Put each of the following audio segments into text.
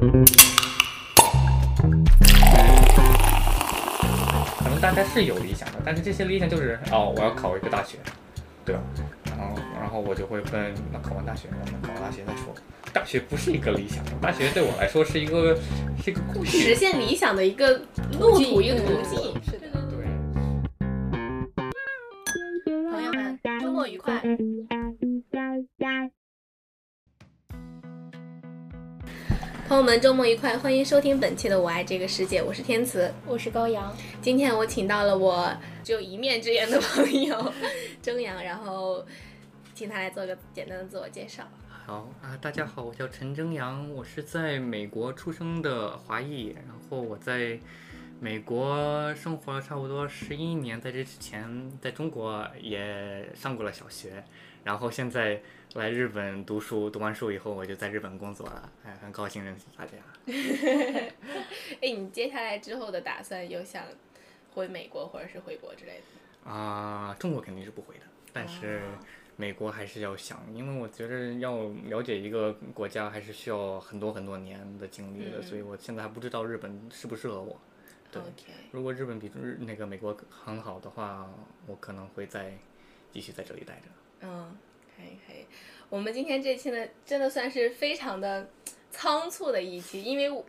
可能大家是有理想的，但是这些理想就是哦，我要考一个大学，对吧？然后然后我就会问，那考完大学，我们考完大学再说。大学不是一个理想，大学对我来说是一个是一个过去。实现理想的一个路途，一个途径。是的，对。朋友们，周末愉快！朋友们，周末愉快！欢迎收听本期的《我爱这个世界》，我是天慈。我是高阳。今天我请到了我只有一面之缘的朋友 征阳，然后请他来做个简单的自我介绍。好啊，大家好，我叫陈征阳，我是在美国出生的华裔，然后我在美国生活了差不多十一年，在这之前在中国也上过了小学，然后现在来日本读书，读完书以后我就在日本工作了，哎，很高兴认识大家。哎，你接下来之后的打算有想回美国或者是回国之类的？啊，中国肯定是不回的，但是美国还是要想，因为我觉得要了解一个国家还是需要很多很多年的经历的，嗯所以我现在还不知道日本适不适合我。对如果日本比日那个美国很好的话，我可能会再继续在这里待着。嗯，可以可以。我们今天这期呢，真的算是非常的 仓促的一期，因为我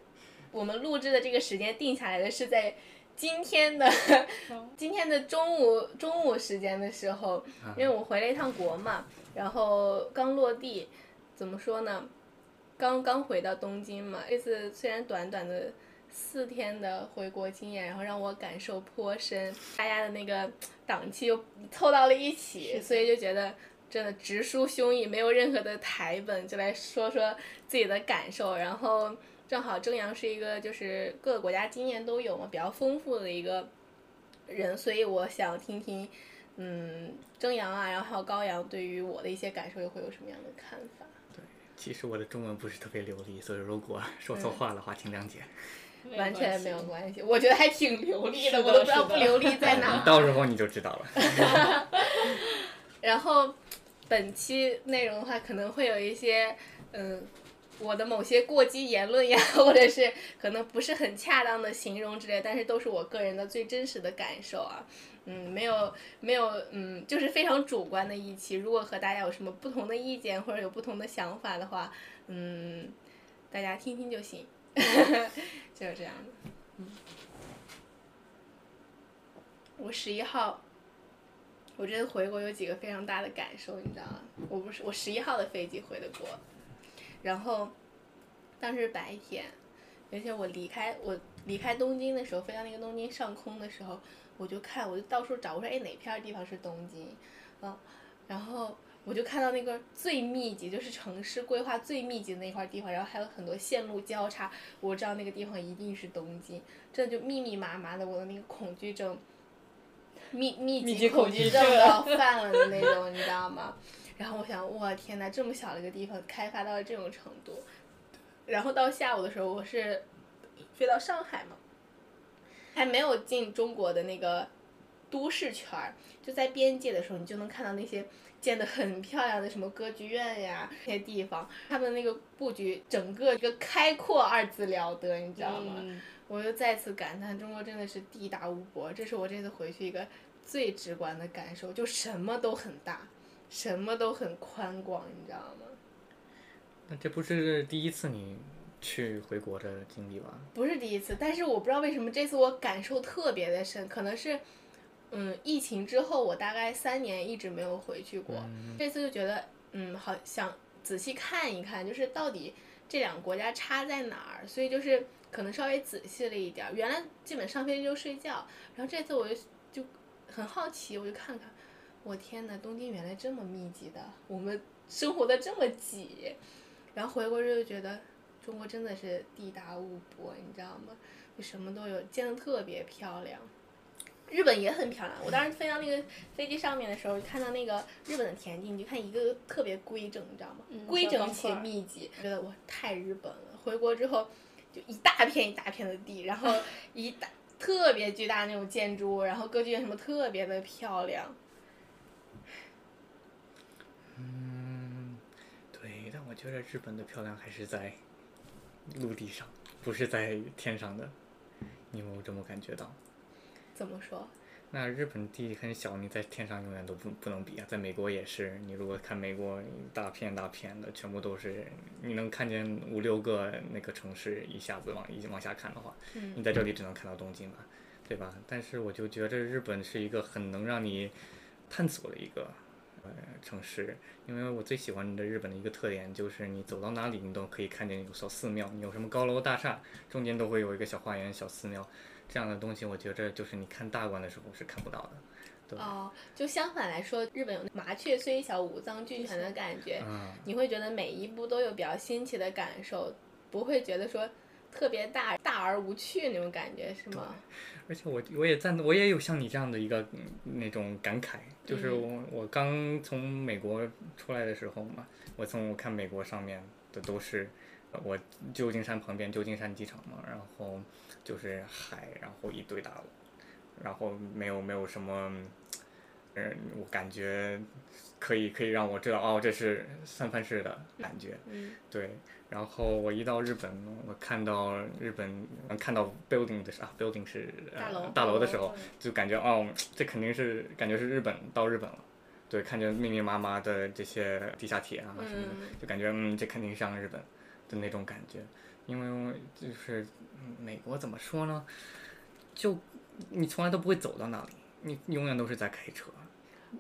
我们录制的这个时间定下来的是在今天的 今天的中午中午时间的时候，因为我回了一趟国嘛，然后刚落地，怎么说呢？刚刚回到东京嘛，这次虽然短短的四天的回国经验，然后让我感受颇深，大家的那个档期又凑到了一起，所以就觉得真的直抒胸臆，没有任何的台本，就来说说自己的感受。然后正好正阳是一个就是各个国家经验都有嘛，比较丰富的一个人，所以我想听听，嗯，正阳啊，然后还有高阳对于我的一些感受又会有什么样的看法？对其实我的中文不是特别流利，所以如果说错话的话，请谅解。完全没有关系，我觉得还挺流利的，的我都不知道不流利在哪。到时候你就知道了。然后本期内容的话，可能会有一些嗯，我的某些过激言论呀，或者是可能不是很恰当的形容之类，但是都是我个人的最真实的感受啊。嗯，没有没有，嗯，就是非常主观的一期。如果和大家有什么不同的意见或者有不同的想法的话，嗯，大家听听就行，就是这样的。嗯，我十一号。我这次回国有几个非常大的感受，你知道吗？我不是我十一号的飞机回的国，然后当时白天，而且我离开我离开东京的时候，飞到那个东京上空的时候，我就看我就到处找，我说哎哪片儿地方是东京，嗯，然后我就看到那个最密集，就是城市规划最密集的那块地方，然后还有很多线路交叉，我知道那个地方一定是东京，这就密密麻麻的，我的那个恐惧症。密密密集集恐惧症症都要犯了的那种，你知道吗？然后我想，我天呐，这么小的一个地方开发到了这种程度。然后到下午的时候，我是飞到上海嘛，还没有进中国的那个都市圈儿，就在边界的时候，你就能看到那些建的很漂亮的什么歌剧院呀那些地方，他们那个布局整个一个开阔二字了得，你知道吗？嗯，我又再次感叹，中国真的是地大物博，这是我这次回去一个最直观的感受，就什么都很大，什么都很宽广，你知道吗？那这不是第一次你去回国的经历吧？不是第一次，但是我不知道为什么这次我感受特别的深，可能是，嗯，疫情之后我大概三年一直没有回去过，这次就觉得，嗯，好想仔细看一看，就是到底这两个国家差在哪儿，所以就是可能稍微仔细了一点儿。原来基本上飞机就睡觉，然后这次我就就很好奇，我就看看，我天呐，东京原来这么密集的，我们生活的这么挤，然后回国之后就觉得中国真的是地大物博，你知道吗？就什么都有，建的特别漂亮。日本也很漂亮。我当时飞到那个飞机上面的时候，看到那个日本的田地，你就看一个个特别规整，你知道吗？嗯规整且密集，觉得哇太日本了。回国之后，就一大片一大片的地，然后 一大特别巨大那种建筑物，然后歌剧院什么特别的漂亮。嗯，对，但我觉得日本的漂亮还是在陆地上，不是在天上的。你有没有这么感觉到？怎么说？那日本地很小，你在天上永远都不不能比啊。在美国也是，你如果看美国大片大片的，全部都是你能看见五六个那个城市，一下子往一往下看的话，嗯你在这里只能看到东京嘛，对吧？但是我就觉得日本是一个很能让你探索的一个呃城市，因为我最喜欢的日本的一个特点就是你走到哪里你都可以看见有小寺庙，你有什么高楼大厦，中间都会有一个小花园、小寺庙，这样的东西我觉着就是你看大观的时候是看不到的。对哦，就相反来说，日本有麻雀虽小，五脏俱全的感觉，嗯，你会觉得每一步都有比较新奇的感受，不会觉得说特别大大而无趣那种感觉，是吗？而且我我也赞同，我也有像你这样的一个嗯那种感慨，就是嗯我我刚从美国出来的时候嘛，我从我看美国上面的都是呃我旧金山旁边旧金山机场嘛，然后就是海，然后一堆大楼，然后没有没有什么，嗯，我感觉可以可以让我知道哦，这是三藩市的感觉，嗯对，然后我一到日本，我看到日本嗯看到 building 的时候啊，building 是大楼呃大楼的时候，就感觉哦，这肯定是感觉是日本到日本了。对，看见密密麻麻的这些地下铁啊什么的，嗯就感觉嗯，这肯定像日本的那种感觉。因为就是嗯美国怎么说呢？就你从来都不会走到那里，你永远都是在开车。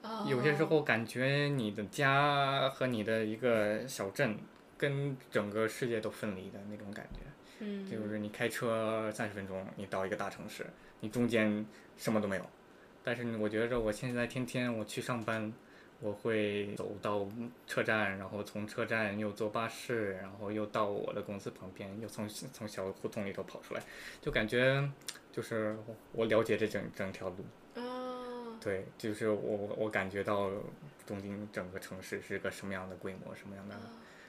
哦，有些时候感觉你的家和你的一个小镇跟整个世界都分离的那种感觉，嗯，就是你开车三十分钟，你到一个大城市，你中间什么都没有。但是我觉着我现在天天我去上班，我会走到车站，然后从车站又坐巴士，然后又到我的公司旁边，又从从小胡同里头跑出来，就感觉就是我了解这整整条路。哦，对，就是我我感觉到东京整个城市是个什么样的规模，什么样的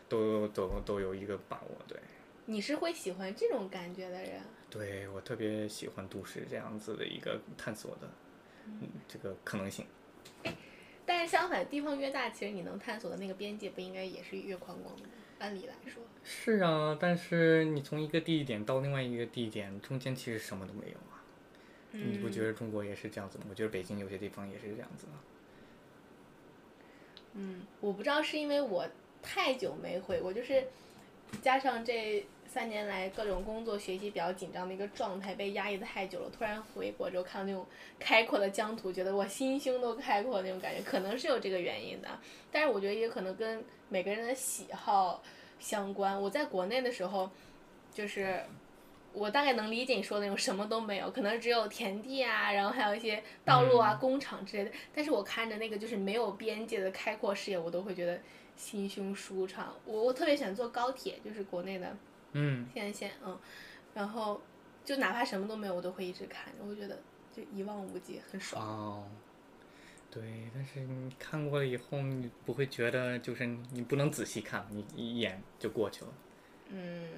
都都都有一个把握。对，你是会喜欢这种感觉的人？对我特别喜欢都市这样子的一个探索的，嗯，这个可能性。相反，地方越大，其实你能探索的那个边界不应该也是越宽广的吗？按理来说，是啊，但是你从一个地点到另外一个地点，中间其实什么都没有啊。你不觉得？中国也是这样子吗？我觉得北京有些地方也是这样子的。嗯，我不知道是因为我太久没回国，就是加上这三年来各种工作学习比较紧张的一个状态，被压抑的太久了。突然回国之后，看到那种开阔的疆土，觉得我心胸都开阔的那种感觉，可能是有这个原因的。但是我觉得也可能跟每个人的喜好相关。我在国内的时候，就是我大概能理解你说的那种什么都没有，可能只有田地啊，然后还有一些道路啊、工厂之类的。但是我看着那个就是没有边界的开阔视野，我都会觉得心胸舒畅。我我特别喜欢坐高铁，就是国内的嗯，天线，嗯，然后就哪怕什么都没有，我都会一直看着，我会觉得就一望无际，很爽。哦，对，但是你看过了以后，你不会觉得就是你不能仔细看，你一眼就过去了。嗯，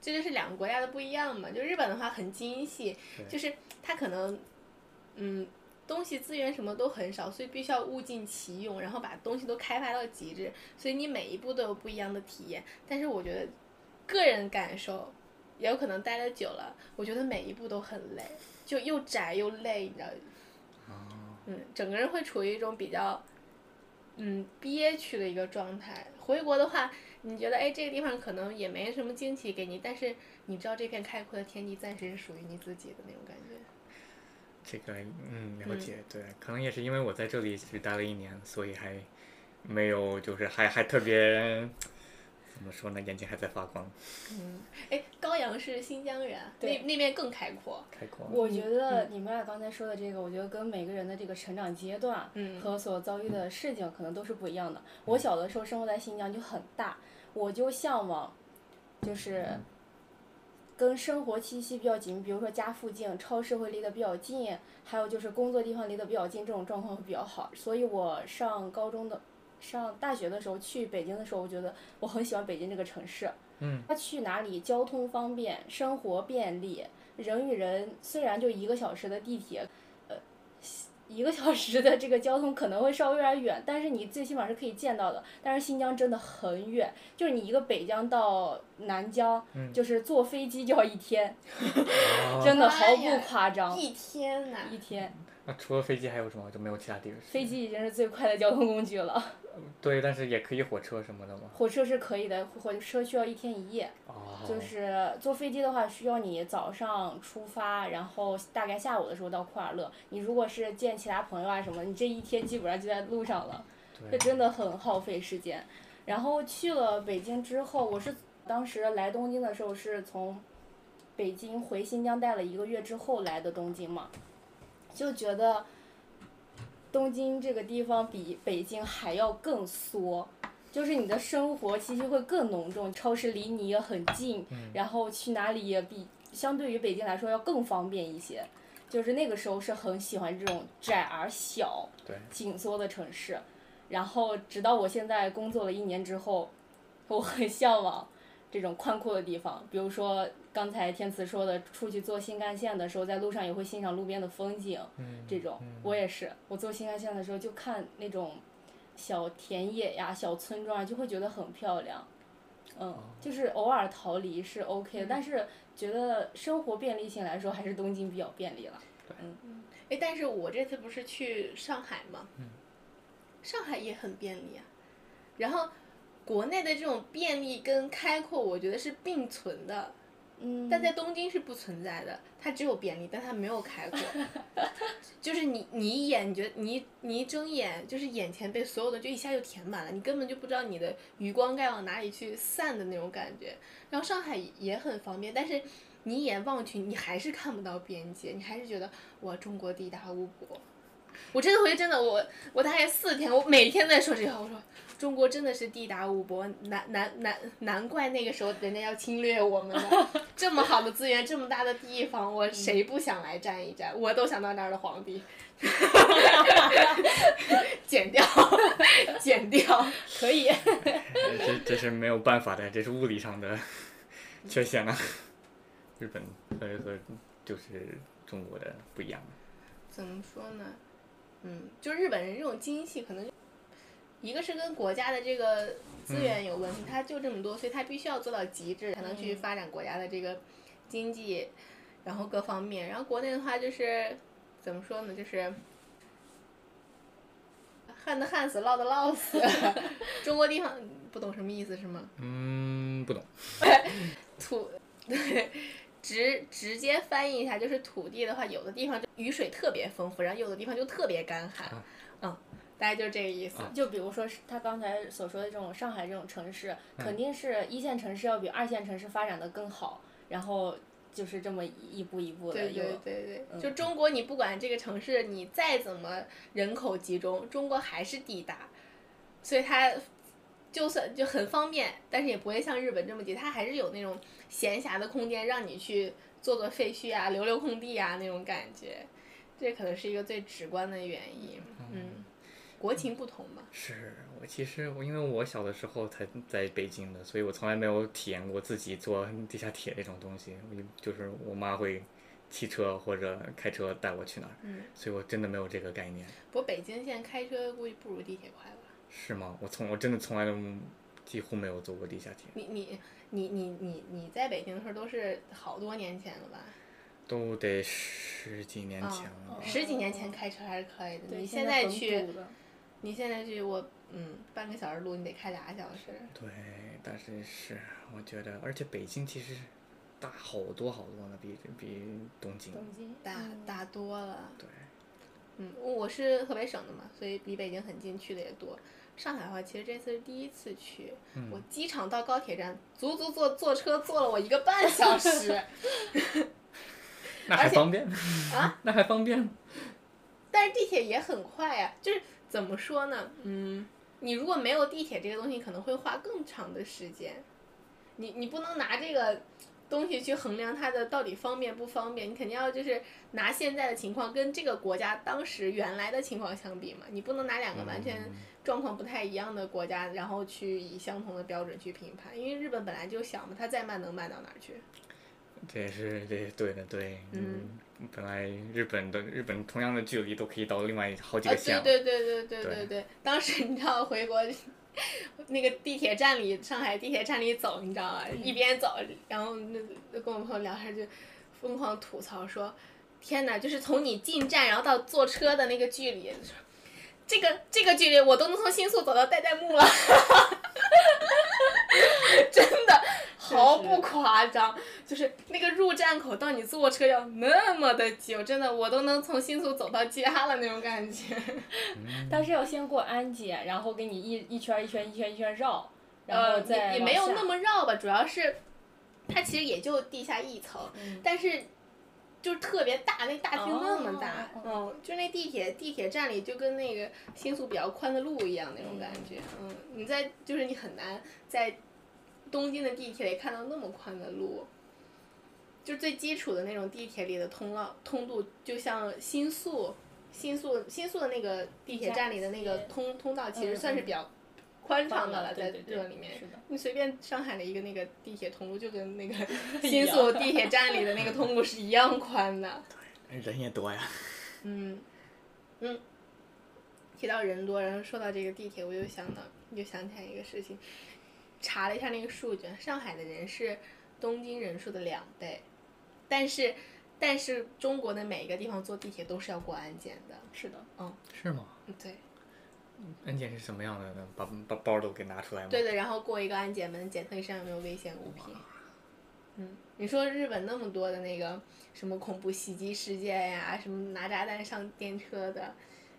这就是两个国家的不一样嘛。就日本的话很精细，就是它可能，嗯，东西资源什么都很少，所以必须要物尽其用，然后把东西都开发到极致，所以你每一步都有不一样的体验。但是我觉得，个人感受，也有可能待的久了，我觉得每一步都很累，就又窄又累，你知道。嗯，整个人会处于一种比较，嗯，憋屈的一个状态。回国的话，你觉得哎，这个地方可能也没什么惊喜给你，但是你知道这片开阔的天地暂时是属于你自己的那种感觉。这个嗯了解，对，可能也是因为我在这里只待了一年，所以还没有就是还还特别怎么说呢，眼睛还在发光，嗯，哎，高阳是新疆人，那那边更开阔。开阔。我觉得你们俩刚才说的这个，我觉得跟每个人的这个成长阶段嗯和所遭遇的事情可能都是不一样的。我小的时候生活在新疆就很大，我就向往，就是跟生活气息比较紧，比如说家附近超市会离得比较近，还有就是工作地方离得比较近，这种状况会比较好。所以我上高中的。上大学的时候去北京的时候，我觉得我很喜欢北京这个城市。嗯，他去哪里交通方便，生活便利，人与人虽然就一个小时的地铁，呃，一个小时的这个交通可能会稍微有点远，但是你最起码是可以见到的。但是新疆真的很远，就是你一个北疆到南疆，嗯就是坐飞机就要一天，哦真的毫不夸张，一天呐，一天。那除了飞机还有什么？就没有其他地方？飞机已经是最快的交通工具了，对，但是也可以火车什么的吗？火车是可以的，火车需要一天一夜。哦，就是坐飞机的话，需要你早上出发，然后大概下午的时候到库尔勒。你如果是见其他朋友啊什么，你这一天基本上就在路上了，这，真的很耗费时间。然后去了北京之后，我是当时来东京的时候是从北京回新疆待了一个月之后来的东京嘛，就觉得东京这个地方比北京还要更缩。就是你的生活气息会更浓重，超市离你也很近，然后去哪里也比相对于北京来说要更方便一些。就是那个时候是很喜欢这种窄而小、对，紧缩的城市，然后直到我现在工作了一年之后，我很向往这种宽阔的地方。比如说刚才天慈说的，出去坐新干线的时候，在路上也会欣赏路边的风景，嗯，这种我也是。我坐新干线的时候就看那种小田野呀、小村庄啊，就会觉得很漂亮。嗯，就是偶尔逃离是 OK 的，但是觉得生活便利性来说，还是东京比较便利了。嗯哎，但是我这次不是去上海吗？上海也很便利啊。然后，国内的这种便利跟开阔，我觉得是并存的，嗯，但在东京是不存在的。它只有便利，但它没有开阔。就是你你一眼，你觉得你你一睁眼，就是眼前被所有的就一下就填满了，你根本就不知道你的余光该往哪里去散的那种感觉。然后上海也很方便，但是你一眼望去，你还是看不到边界，你还是觉得哇，中国地大物博。我这次回去真的，我我大概四天，我每天在说这句话，我说中国真的是地大物博，难难难难怪那个时候人家要侵略我们呢。这么好的资源，这么大的地方，我谁不想来占一占？我都想当那儿的皇帝。剪掉，剪掉。可以。这这是没有办法的，这是物理上的缺陷啊。日本和和就是中国的不一样。怎么说呢？嗯，就日本人这种精细，可能一个是跟国家的这个资源有问题，它就这么多，所以它必须要做到极致，才能去发展国家的这个经济，然后各方面。然后国内的话就是怎么说呢？就是旱的旱死，涝的涝死。中国地方不懂什么意思是吗？嗯，不懂。土，对，直直接翻译一下，就是土地的话，有的地方雨水特别丰富，然后有的地方就特别干旱，啊嗯，大概就是这个意思。就比如说是他刚才所说的这种上海这种城市，肯定是一线城市要比二线城市发展的更好，然后就是这么一步一步的对对对对，嗯就中国，你不管这个城市你再怎么人口集中，中国还是地大，所以它就算就很方便，但是也不会像日本这么挤，它还是有那种闲暇的空间让你去做做废墟啊、留留空地啊那种感觉，这可能是一个最直观的原因。嗯，国情不同嘛。是我其实我因为我小的时候才在北京的，所以我从来没有体验过自己坐地下铁这种东西。我就就是我妈会骑车或者开车带我去哪儿，嗯所以我真的没有这个概念。不过北京现在开车估计不如地铁快吧？是吗？我从我真的从来都几乎没有坐过地下铁，你你你你你你在北京的时候都是好多年前了吧？都得十几年前了。十几年前开车还是可以的，你现在去，你现在去我嗯半个小时路你得开俩小时。对，但是是我觉得，而且北京其实大好多好多呢，比比东京。东京大嗯大多了，对，嗯，我是河北省的嘛，所以离北京很近，去的也多。上海的话，其实这次是第一次去，嗯我机场到高铁站，足足坐坐车坐了我一个半小时。那还方便啊？那还方便？但是地铁也很快呀、就是怎么说呢？嗯，你如果没有地铁这个东西，可能会花更长的时间。你你不能拿这个东西去衡量它的到底方便不方便，你肯定要就是拿现在的情况跟这个国家当时原来的情况相比嘛。你不能拿两个完全嗯状况不太一样的国家，然后去以相同的标准去评判，因为日本本来就小嘛，它再慢能慢到哪儿去？这也是，这对的，对，嗯，本来日本的日本同样的距离都可以到另外好几个县，对对对对对对对。当时你知道回国，那个地铁站里，上海地铁站里走，你知道吗？一边走，然后那跟我朋友聊天就疯狂吐槽说：“天哪，就是从你进站，然后到坐车的那个距离，这个这个距离我都能从新宿走到代代木了，真的。”毫不夸张，就是那个入站口到你坐车要那么的久，真的我都能从新宿走到家了那种感觉。但是要先过安检，然后给你一一圈一圈一圈一圈绕，然后呃，再也也没有那么绕吧，主要是它其实也就地下一层，嗯但是就是特别大，那大厅那么大，哦嗯，就那地铁地铁站里就跟那个新宿比较宽的路一样那种感觉，嗯，你在就是你很难在东京的地铁里看到那么宽的路。就最基础的那种地铁里的通道通度，就像新宿、新宿、新宿的那个地铁站里的那个通通道，其实算是比较宽敞的了，在这里面。你随便上海的一个那个地铁通路，就跟那个 新宿地铁站里的那个通路是一样宽的。人也多呀，嗯，嗯。提到人多，然后说到这个地铁，我又想到，又想起来一个事情，查了一下那个数据，上海的人是东京人数的两倍，但是，但是中国的每一个地方坐地铁都是要过安检的。是的，是吗？嗯对，安检是什么样的呢？把把包都给拿出来吗？对的，然后过一个安检门，检测你身上有没有危险物品。嗯，你说日本那么多的那个什么恐怖袭击事件呀，什么拿炸弹上电车的，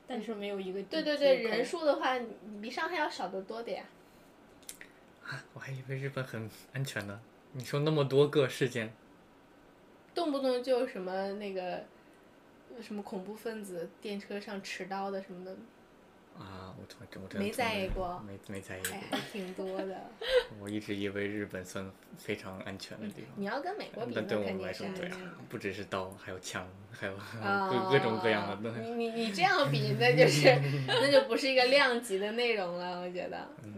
但是没有一个对对对，人数的话比上海要少得多的呀。以为日本很安全呢。你说那么多个事件，动不动就什么那个什么恐怖分子电车上持刀的什么的，啊，我从我真的没在意过没没在意哎，过。还挺多的。我一直以为日本算非常安全的地方。你要跟美国比，那对我们来说，对啊，不只是刀，还有枪，还有啊，各各种各样的东西。你你你这样比，那就是 那就不是一个量级的内容了，我觉得。嗯，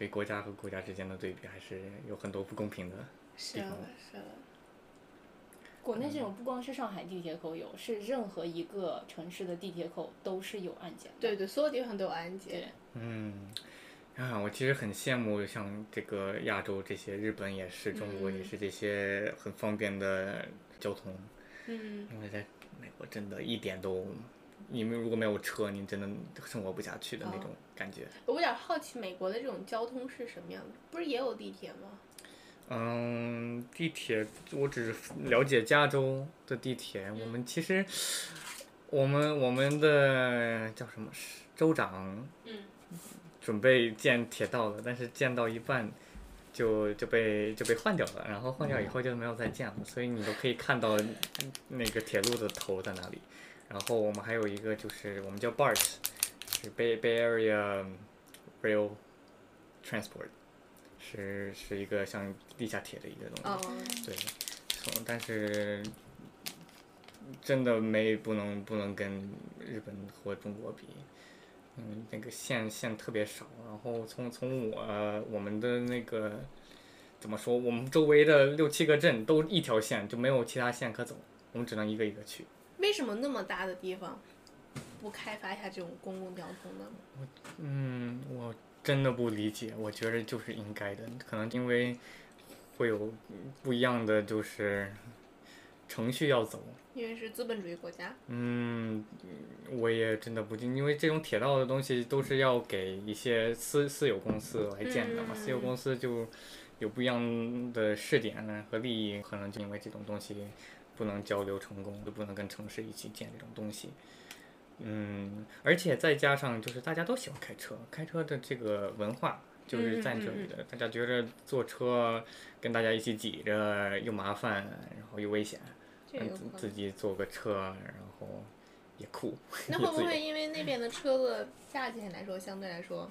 所以国家和国家之间的对比还是有很多不公平的。是的，是的。国内这种不光是上海地铁口有，是任何一个城市的地铁口都是有安检的。对对，所有地方都有安检对。嗯，啊，我其实很羡慕像这个亚洲这些，日本也是，中国也是这些很方便的交通。嗯，因为在美国真的一点都，你们如果没有车，你真的生活不下去的那种感觉。我有点好奇美国的这种交通是什么样的？不是也有地铁吗？嗯，地铁我只了解加州的地铁，我们其实我们我们的叫什么州长，嗯，准备建铁道了，但是建到一半就就被就被换掉了，然后换掉以后就没有再建了，所以你都可以看到那个铁路的头在哪里。然后我们还有一个就是我们叫 BART，是 Bay Bay Area Rail Transport，是是一个像地下铁的一个东西。哦，对，从但是真的没不能不能跟日本或中国比，嗯，那个线线特别少，然后从从我我们的那个怎么说，我们周围的六七个镇都一条线，就没有其他线可走，我们只能一个一个去。为什么那么大的地方不开发一下这种公共交通呢？嗯，我真的不理解，我觉得就是应该的，可能因为会有不一样的就是程序要走。因为是资本主义国家。嗯，我也真的不信，因为这种铁道的东西都是要给一些私私有公司来建的嘛，私有公司就有不一样的试点和利益，可能就因为这种东西不能交流成功，就不能跟城市一起建这种东西。嗯，而且再加上就是大家都喜欢开车，开车的这个文化就是在这里的，大家觉着坐车跟大家一起挤着又麻烦，然后又危险。嗯自己坐个车，然后也酷。那会不会因为那边的车子价钱来说，相对来说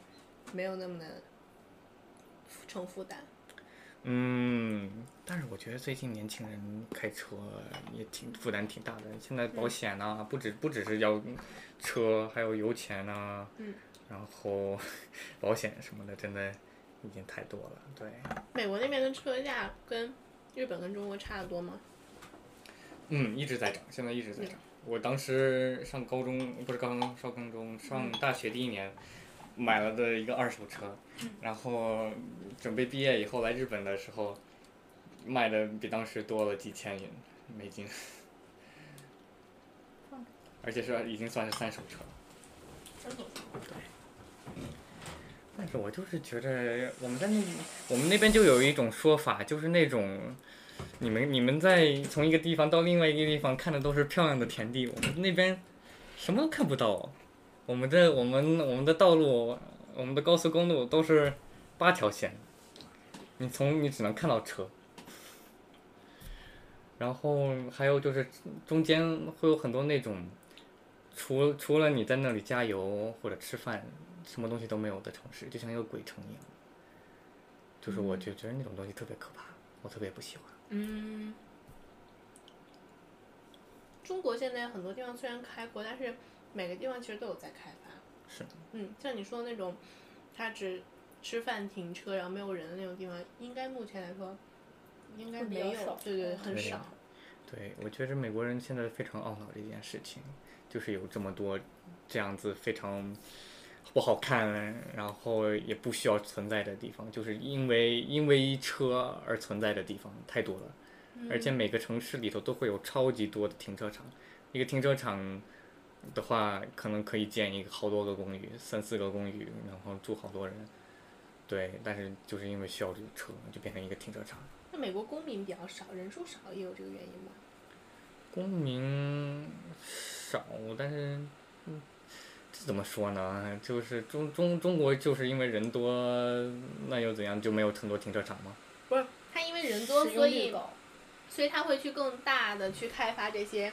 没有那么的成负担？嗯，但是我觉得最近年轻人开车也挺负担挺大的。现在保险呐、不止不只是要车，还有油钱呐、嗯，然后保险什么的，真的已经太多了。对，美国那边的车价跟日本跟中国差得多吗？嗯，一直在涨，现在一直在涨。我当时上高中不是高中，上高中上大学第一年，买了的一个二手车，然后准备毕业以后来日本的时候，卖的比当时多了几千元美金，而且是已经算是三手车了。但是我就是觉得我们在那我们那边就有一种说法，就是那种你们你们在从一个地方到另外一个地方看的都是漂亮的田地，我们那边什么都看不到。我们的我们我们的道路，我们的高速公路都是八条线，你从你只能看到车。然后还有就是中间会有很多那种，除除了你在那里加油或者吃饭。什么东西都没有的城市，就像一个鬼城一样。就是我就觉得那种东西特别可怕，我特别不喜欢。嗯。中国现在很多地方虽然开国，但是每个地方其实都有在开发。是。嗯，像你说的那种，它只吃饭停车然后没有人的那种地方，应该目前来说，应该没有，对对，很少。对，我觉得美国人现在非常懊恼这件事情，就是有这么多这样子非常。不好看，然后也不需要存在的地方，就是因为因为车而存在的地方太多了，而且每个城市里头都会有超级多的停车场，一个停车场的话，可能可以建一个好多个公寓，三四个公寓，然后住好多人，对，但是就是因为需要这个车，就变成一个停车场。那美国公民比较少，人数少，也有这个原因吗？公民少，但是。嗯，这怎么说呢？就是中中中国就是因为人多，那又怎样？就没有很多停车场吗？不是，他因为人多，所以所以他会去更大的去开发这些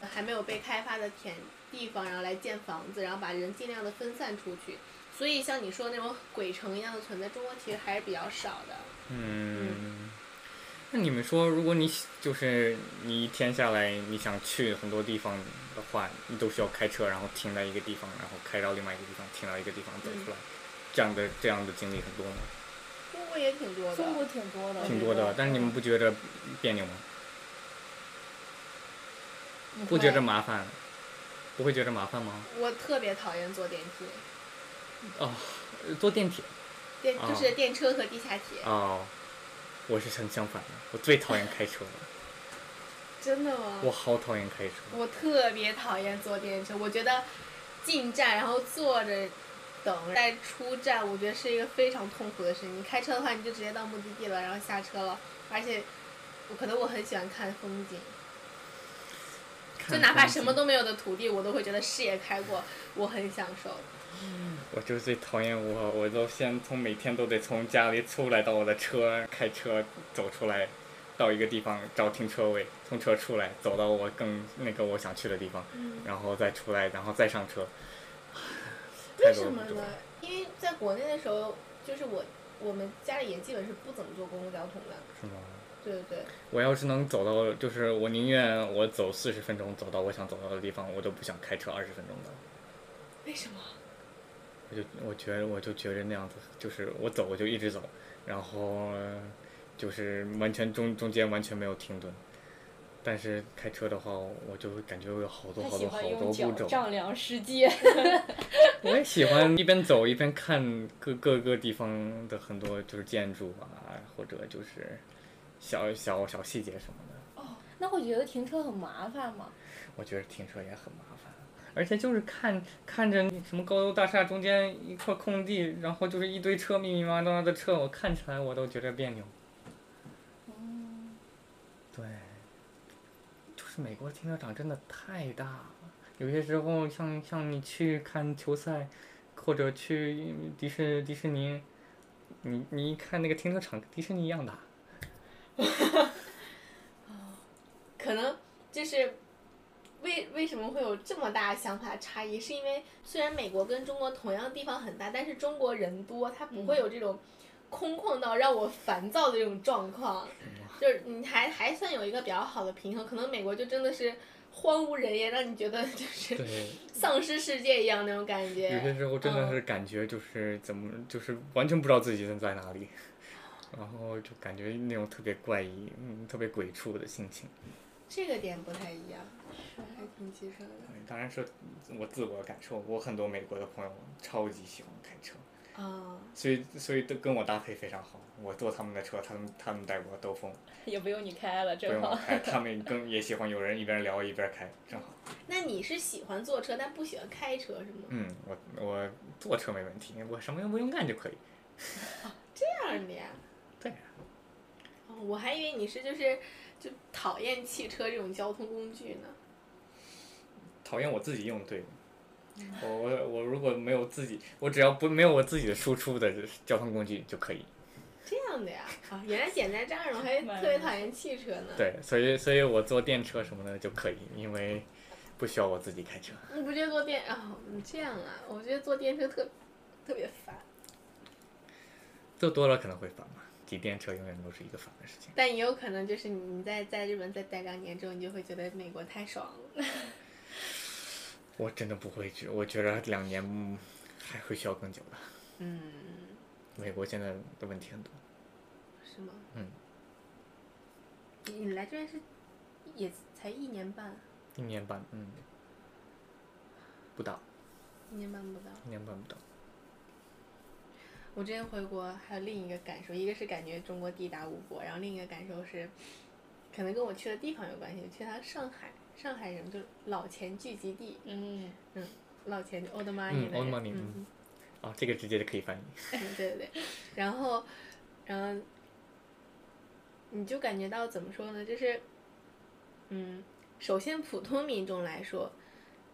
还没有被开发的田地方，然后来建房子，然后把人尽量的分散出去。所以像你说那种鬼城一样的存在，中国其实还是比较少的。嗯。那你们说，如果你就是你一天下来，你想去很多地方的话，你都需要开车，然后停在一个地方，然后开到另外一个地方，停到一个地方走出来，这样的这样的经历很多吗？中国也挺多的。中国挺多的。挺多的，但是你们不觉得别扭吗？不觉得麻烦？不会觉得麻烦吗？我特别讨厌坐电梯。哦，坐电梯。电就是电车和地下铁。哦。我是很相反的，我最讨厌开车了。真的吗？我好讨厌开车。我特别讨厌坐电车，我觉得进站然后坐着等再出站，我觉得是一个非常痛苦的事情。你开车的话，你就直接到目的地了，然后下车了，而且我可能我很喜欢看风景，就哪怕什么都没有的土地，我都会觉得视野开阔，我很享受。我就最讨厌我，我都先从每天都得从家里出来到我的车，开车走出来，到一个地方找停车位，从车出来走到我更那个我想去的地方，然后再出来，然后再上车。为什么呢？因为在国内的时候，就是我我们家里也基本是不怎么坐公共交通的。是吗？对对对。我要是能走到，就是我宁愿我走四十分钟走到我想走到的地方，我都不想开车二十分钟的。为什么？我就我觉得我就觉得那样子，就是我走我就一直走，然后就是完全中中间完全没有停顿。但是开车的话，我就感觉有好多好多好多步骤。丈量世界。我也喜欢一边走一边看各各个地方的很多就是建筑啊，或者就是小小小细节什么的。哦，那会觉得停车很麻烦吗？我觉得停车也很麻烦。而且就是看看着什么高楼大厦中间一块空地，然后就是一堆车密密麻麻的车，我看起来我都觉得别扭。嗯。对。就是美国停车场真的太大了，有些时候像像你去看球赛，或者去迪士迪士尼，你你一看那个停车场，迪士尼一样大。可能就是。为为什么会有这么大想法差异？是因为虽然美国跟中国同样地方很大，但是中国人多，它不会有这种空旷到让我烦躁的这种状况。就是你还还算有一个比较好的平衡，可能美国就真的是荒无人烟，让你觉得就是丧尸世界一样那种感觉。有些时候真的是感觉就是怎么就是完全不知道自己人在哪里。然后就感觉那种特别怪异，嗯，特别鬼畜的心情。这个点不太一样，是还挺棘手的。当然是我自我感受，我很多美国的朋友超级喜欢开车，啊，所以所以都跟我搭配非常好。我坐他们的车，他们他们带我兜风，也不用你开了，正好。不用我开，他们更也喜欢有人一边聊一边开，正好。那你是喜欢坐车，但不喜欢开车是吗？嗯，我我坐车没问题，我什么也不用干就可以。这样的呀？我还以为你是就是就讨厌汽车这种交通工具呢。讨厌我自己用对。我我我如果没有自己，我只要不没有我自己的输出的交通工具就可以。这样的呀？啊，原来简单这样，我还 特别讨厌汽车呢。对，所以所以我坐电车什么的就可以，因为不需要我自己开车。你不觉得坐电啊、你这样啊？我觉得坐电车特特别烦，坐多了可能会烦嘛，挤电车永远都是一个烦的事情。但也有可能就是你在在日本再待两年之后，你就会觉得美国太爽了。我真的不会去，我觉得两年嗯还会需要更久的。嗯，美国现在的问题很多。是吗？嗯。你你来这边是也才一年半，一年半，嗯，不到，一年半不到。一年半不到。我之前回国还有另一个感受，一个是感觉中国地大物博，然后另一个感受是，可能跟我去的地方有关系。去趟上海，上海人就是老钱聚集地，嗯嗯，老钱就 old money 嗯的人，，old money，嗯这个直接就可以翻译。嗯，对对对，然后，然后，你就感觉到怎么说呢？就是，嗯，首先普通民众来说，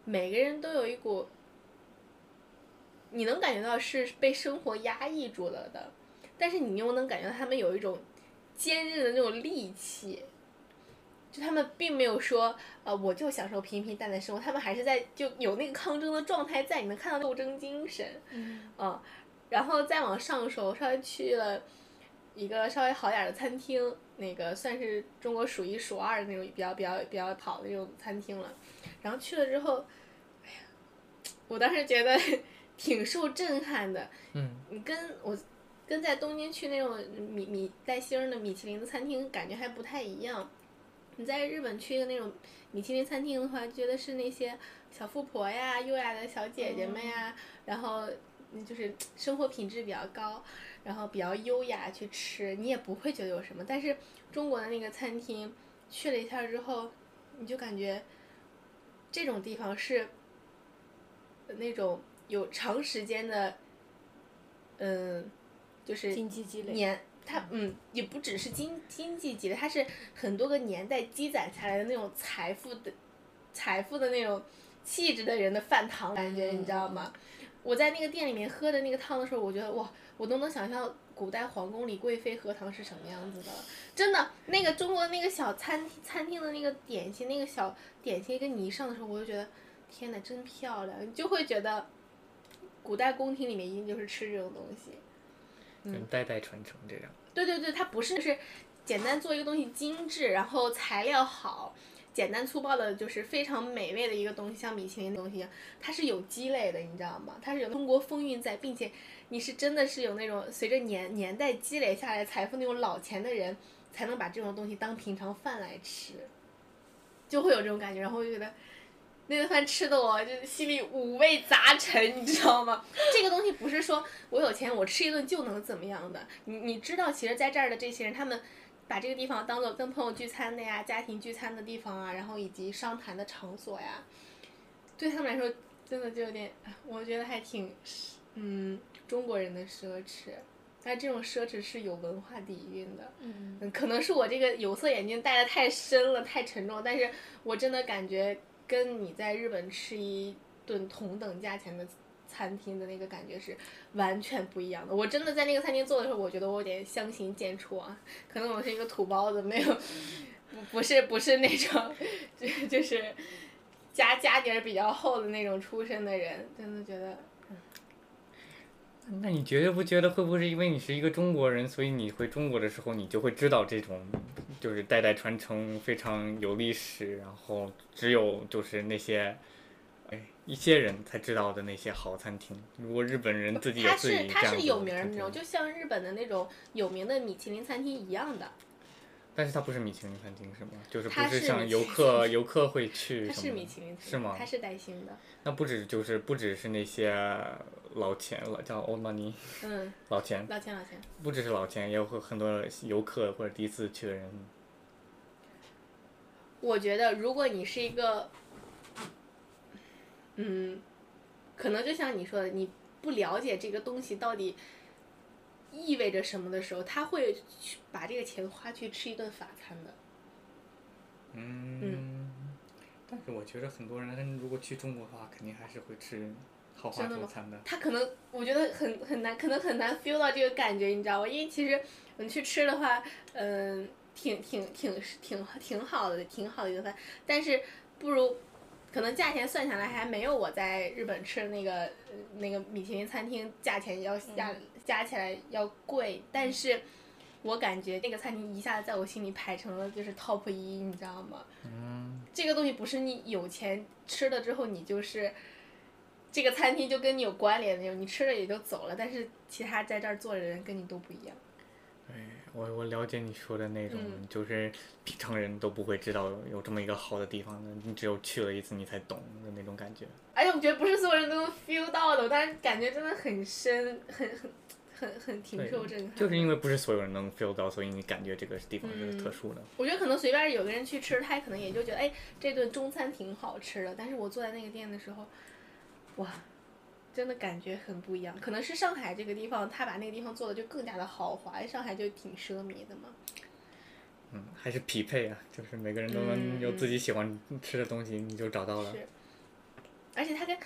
每个人都有一股，你能感觉到是被生活压抑住了的，但是你又能感觉到他们有一种坚韧的那种力气。就他们并没有说，呃，我就享受平平淡淡生活，他们还是在就有那个抗争的状态在，你能看到斗争精神。嗯，然后再往上手，稍微去了一个稍微好点的餐厅，那个算是中国数一数二的那种比较比较比较好的那种餐厅了。然后去了之后，哎呀，我当时觉得挺受震撼的。嗯，你跟我跟在东京去那种米米带星的米其林的餐厅感觉还不太一样。你在日本去一个那种米其林餐厅的话，觉得是那些小富婆呀、优雅的小姐姐们呀，然后嗯就是生活品质比较高，然后比较优雅去吃，你也不会觉得有什么。但是中国的那个餐厅去了一下之后，你就感觉这种地方是那种有长时间的，嗯，就是经济积累。年，它嗯也不只是经经济积累，它是很多个年代积攒下来的那种财富的财富的那种气质的人的饭堂感觉，你知道吗？我在那个店里面喝的那个汤的时候，我觉得哇，我都能想象古代皇宫里贵妃喝汤是什么样子的。真的，那个中国那个小餐餐厅的那个点心，那个小点心跟你一上的时候，我就觉得天呐，真漂亮，你就会觉得古代宫廷里面一定就是吃这种东西。嗯，代代传承这样。对对对，它不是就是简单做一个东西精致，然后材料好，简单粗暴的，就是非常美味的一个东西，像米其林的东西它是有积累的，你知道吗？它是有中国风韵在，并且你是真的是有那种随着年年代积累下来财富那种老钱的人，才能把这种东西当平常饭来吃，就会有这种感觉，然后我就觉得。那顿饭吃的我就心里五味杂陈，你知道吗？这个东西不是说我有钱我吃一顿就能怎么样的，你你知道，其实在这儿的这些人，他们把这个地方当做跟朋友聚餐的呀、家庭聚餐的地方啊，然后以及商谈的场所呀，对他们来说真的就有点，我觉得还挺，嗯，中国人的奢侈。但这种奢侈是有文化底蕴的，嗯，嗯，可能是我这个有色眼镜戴的太深了，太沉重，但是我真的感觉跟你在日本吃一顿同等价钱的餐厅的那个感觉是完全不一样的。我真的在那个餐厅做的时候，我觉得我有点相形见绌啊，可能我是一个土包子，没有，不 不是不是那种，就就是家家底儿比较厚的那种出身的人，真的觉得那你觉得不觉得会不会是因为你是一个中国人，所以你回中国的时候，你就会知道这种就是代代传承非常有历史，然后只有就是那些哎一些人才知道的那些好餐厅。如果日本人自己有它自己是他是这样子的有名那种，就像日本的那种有名的米其林餐厅一样的。但是它不是米其林餐厅是吗？就是不是像游客游客会去它是米其林是吗它是带星的。那不止就是不只是那些老钱老叫 old money 嗯，老钱，老钱老钱。不只是老钱，也有很多游客或者第一次去的人。我觉得，如果你是一个，嗯，可能就像你说的，你不了解这个东西到底意味着什么的时候，他会去把这个钱花去吃一顿法餐的。嗯，但是我觉得很多人如果去中国的话，肯定还是会吃豪华真的吗中餐的。他可能我觉得很很难，可能很难 feel 到这个感觉，你知道吗？因为其实你去吃的话，嗯、挺挺挺挺挺好的，挺好的一顿饭，但是不如。可能价钱算下来还没有我在日本吃的那个呃那个米其林餐厅价钱要加、加起来要贵，但是我感觉那个餐厅一下子在我心里排成了就是 top 一，你知道吗？嗯，这个东西不是你有钱吃了之后你就是这个餐厅就跟你有关联的那种，你吃了也就走了，但是其他在这儿坐的人跟你都不一样。对我我了解你说的那种，嗯就是平常人都不会知道有这么一个好的地方的，你只有去了一次你才懂的那种感觉。而且我觉得不是所有人都能 feel 到的，但是感觉真的很深，很很很很挺受震撼。就是因为不是所有人能 feel 到，所以你感觉这个地方是嗯特殊的。我觉得可能随便有个人去吃，他可能也就觉得，哎，这顿中餐挺好吃的。但是我坐在那个店的时候，哇，真的感觉很不一样。可能是上海这个地方，他把那个地方做的就更加的豪华，上海就挺奢靡的嘛。嗯，还是匹配啊，就是每个人都能有自己喜欢吃的东西，你就找到了。是，而且他跟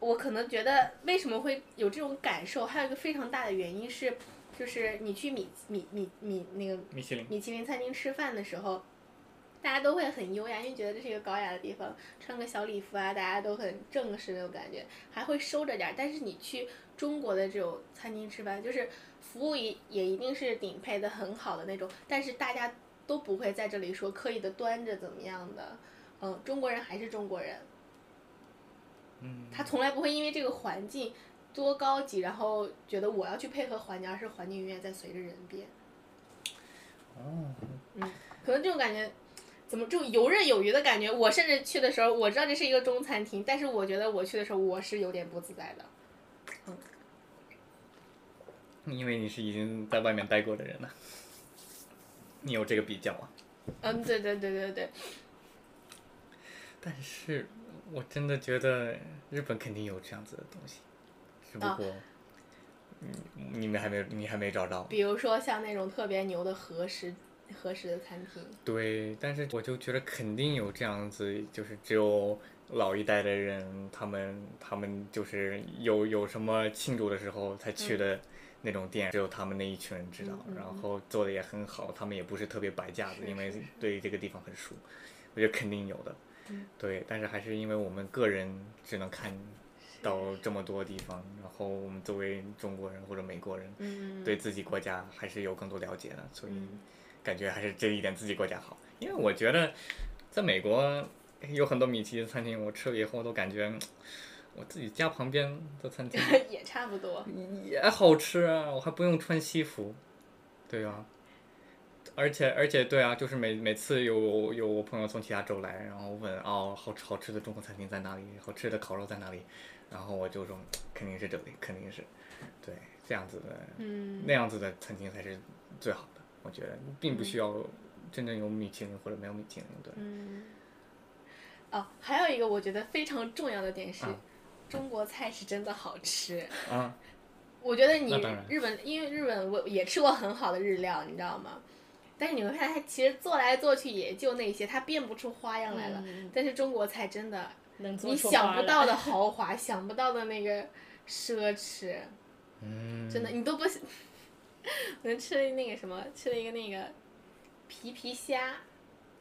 我可能觉得为什么会有这种感受，还有一个非常大的原因是，就是你去米米米米那个米其林，米其林餐厅吃饭的时候，大家都会很优雅，因为觉得这是一个高雅的地方，穿个小礼服啊，大家都很正式那种感觉，还会收着点儿。但是你去中国的这种餐厅吃饭，就是服务也也一定是顶配的很好的那种，但是大家都不会在这里说刻意的端着怎么样的，嗯，中国人还是中国人，嗯，他从来不会因为这个环境多高级，然后觉得我要去配合环境，而是环境永远在随着人变。哦，可能这种感觉，怎么这种游刃有余的感觉？我甚至去的时候，我知道这是一个中餐厅，但是我觉得我去的时候，我是有点不自在的。嗯因为你是已经在外面待过的人了，你有这个比较啊。嗯，对对对对对，但是我真的觉得日本肯定有这样子的东西，只不啊过，嗯，你们还没你还没找到。比如说像那种特别牛的和食和食的餐厅，对，但是我就觉得肯定有这样子，就是只有老一代的人，他们他们就是有有什么庆祝的时候才去的那种店，只有他们那一群人知道，然后做的也很好，他们也不是特别摆架子，因为对这个地方很熟，我觉得肯定有的。嗯。对，但是还是因为我们个人只能看到这么多地方，然后我们作为中国人或者美国人，嗯，对自己国家还是有更多了解的，所以嗯感觉还是这一点自己国家好。因为我觉得在美国有很多米其林餐厅，我吃了以后都感觉我自己家旁边的餐厅 也差不多。也好吃啊，我还不用穿西服，对啊。而且而且对啊，就是每每次有有我朋友从其他州来，然后问哦好吃好吃的中国餐厅在哪里，好吃的烤肉在哪里，然后我就说肯定是这里，肯定是，对这样子的嗯那样子的餐厅才是最好的，我觉得并不需要真正有米其林或者没有米其林，对，嗯。哦，还有一个我觉得非常重要的点是，啊中国菜是真的好吃。啊，我觉得你日本，因为日本我也吃过很好的日料，你知道吗？但是你会发现，它其实做来做去也就那些，它变不出花样来了。嗯但是中国菜真的，能做你想不到的 豪华，想不到的那个奢侈，嗯，真的你都不。我们吃了那个什么，吃了一个那个皮皮虾，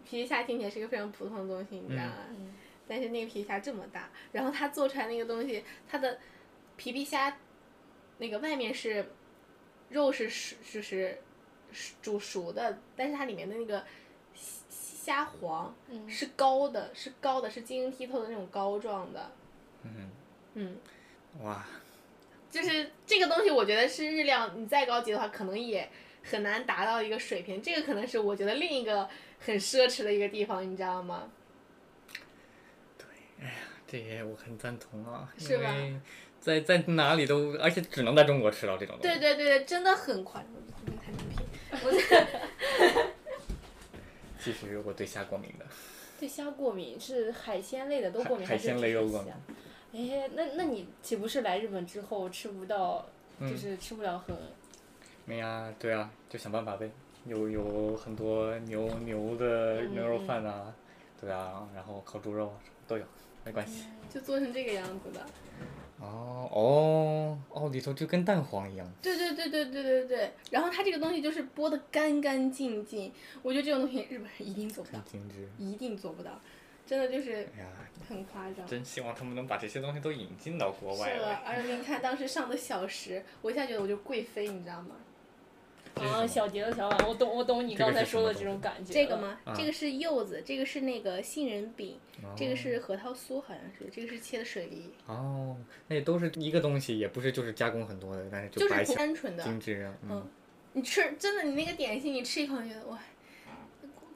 皮皮虾听起来是一个非常普通的东西，你知道吗？嗯。但是那个皮皮虾这么大，然后它做出来那个东西，它的皮皮虾那个外面是肉是熟，就是煮熟的，但是它里面的那个虾黄嗯。是高的，是高的，是晶莹剔透的那种膏状的，嗯，嗯，哇，就是这个东西，我觉得是日料，你再高级的话，可能也很难达到一个水平。这个可能是我觉得另一个很奢侈的一个地方，你知道吗？对，哎呀这些我很赞同啊，是吧因为在在哪里都，而且只能在中国吃到这种东西。对对对对，真的很夸张，这边太难品。我 其实我对虾过敏的，对虾过敏是海鲜类的都过敏，海鲜类只是都过敏虾。哎，那那你岂不是来日本之后吃不到，嗯就是吃不了很没呀，对啊，就想办法呗。有有很多牛牛的嗯牛肉饭啊，对啊，然后烤猪肉什么都有，没关系。就做成这个样子的。哦哦哦，里头就跟蛋黄一样。对对对对对对对，然后它这个东西就是剥的干干净净，我觉得这种东西日本人一定做不到很，精致。一定做不到，真的就是哎呀，很夸张。真希望他们能把这些东西都引进到国外是的，而且你看当时上的小时，我一下觉得我就贵妃，你知道吗？啊，小杰的小碗，我懂我懂你刚才说的这种感觉。这个？吗？啊这个是柚子，这个是那个杏仁饼，这个哦是核桃酥，好像是，这个是切的水梨，哦，那都是一个东西，也不是就是加工很多的，但是就是单纯的。精致啊。嗯嗯，你吃真的，你那个点心，你吃一口，你觉得哇，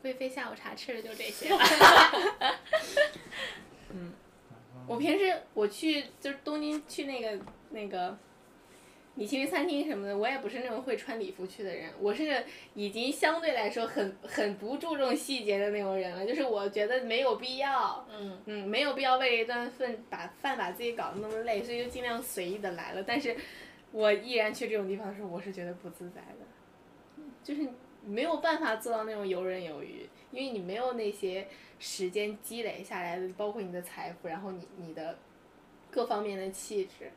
贵妃下午茶吃的就这些。嗯，我平时我去就是东京去那个那个米其林餐厅什么的，我也不是那种会穿礼服去的人，我是已经相对来说很很不注重细节的那种人了，就是我觉得没有必要。嗯，嗯，没有必要为了一顿饭把饭把自己搞得那么累，所以就尽量随意的来了。但是，我依然去这种地方的时候，我是觉得不自在的，就是没有办法做到那种游刃有余，因为你没有那些时间积累下来的，包括你的财富，然后你你的各方面的气质。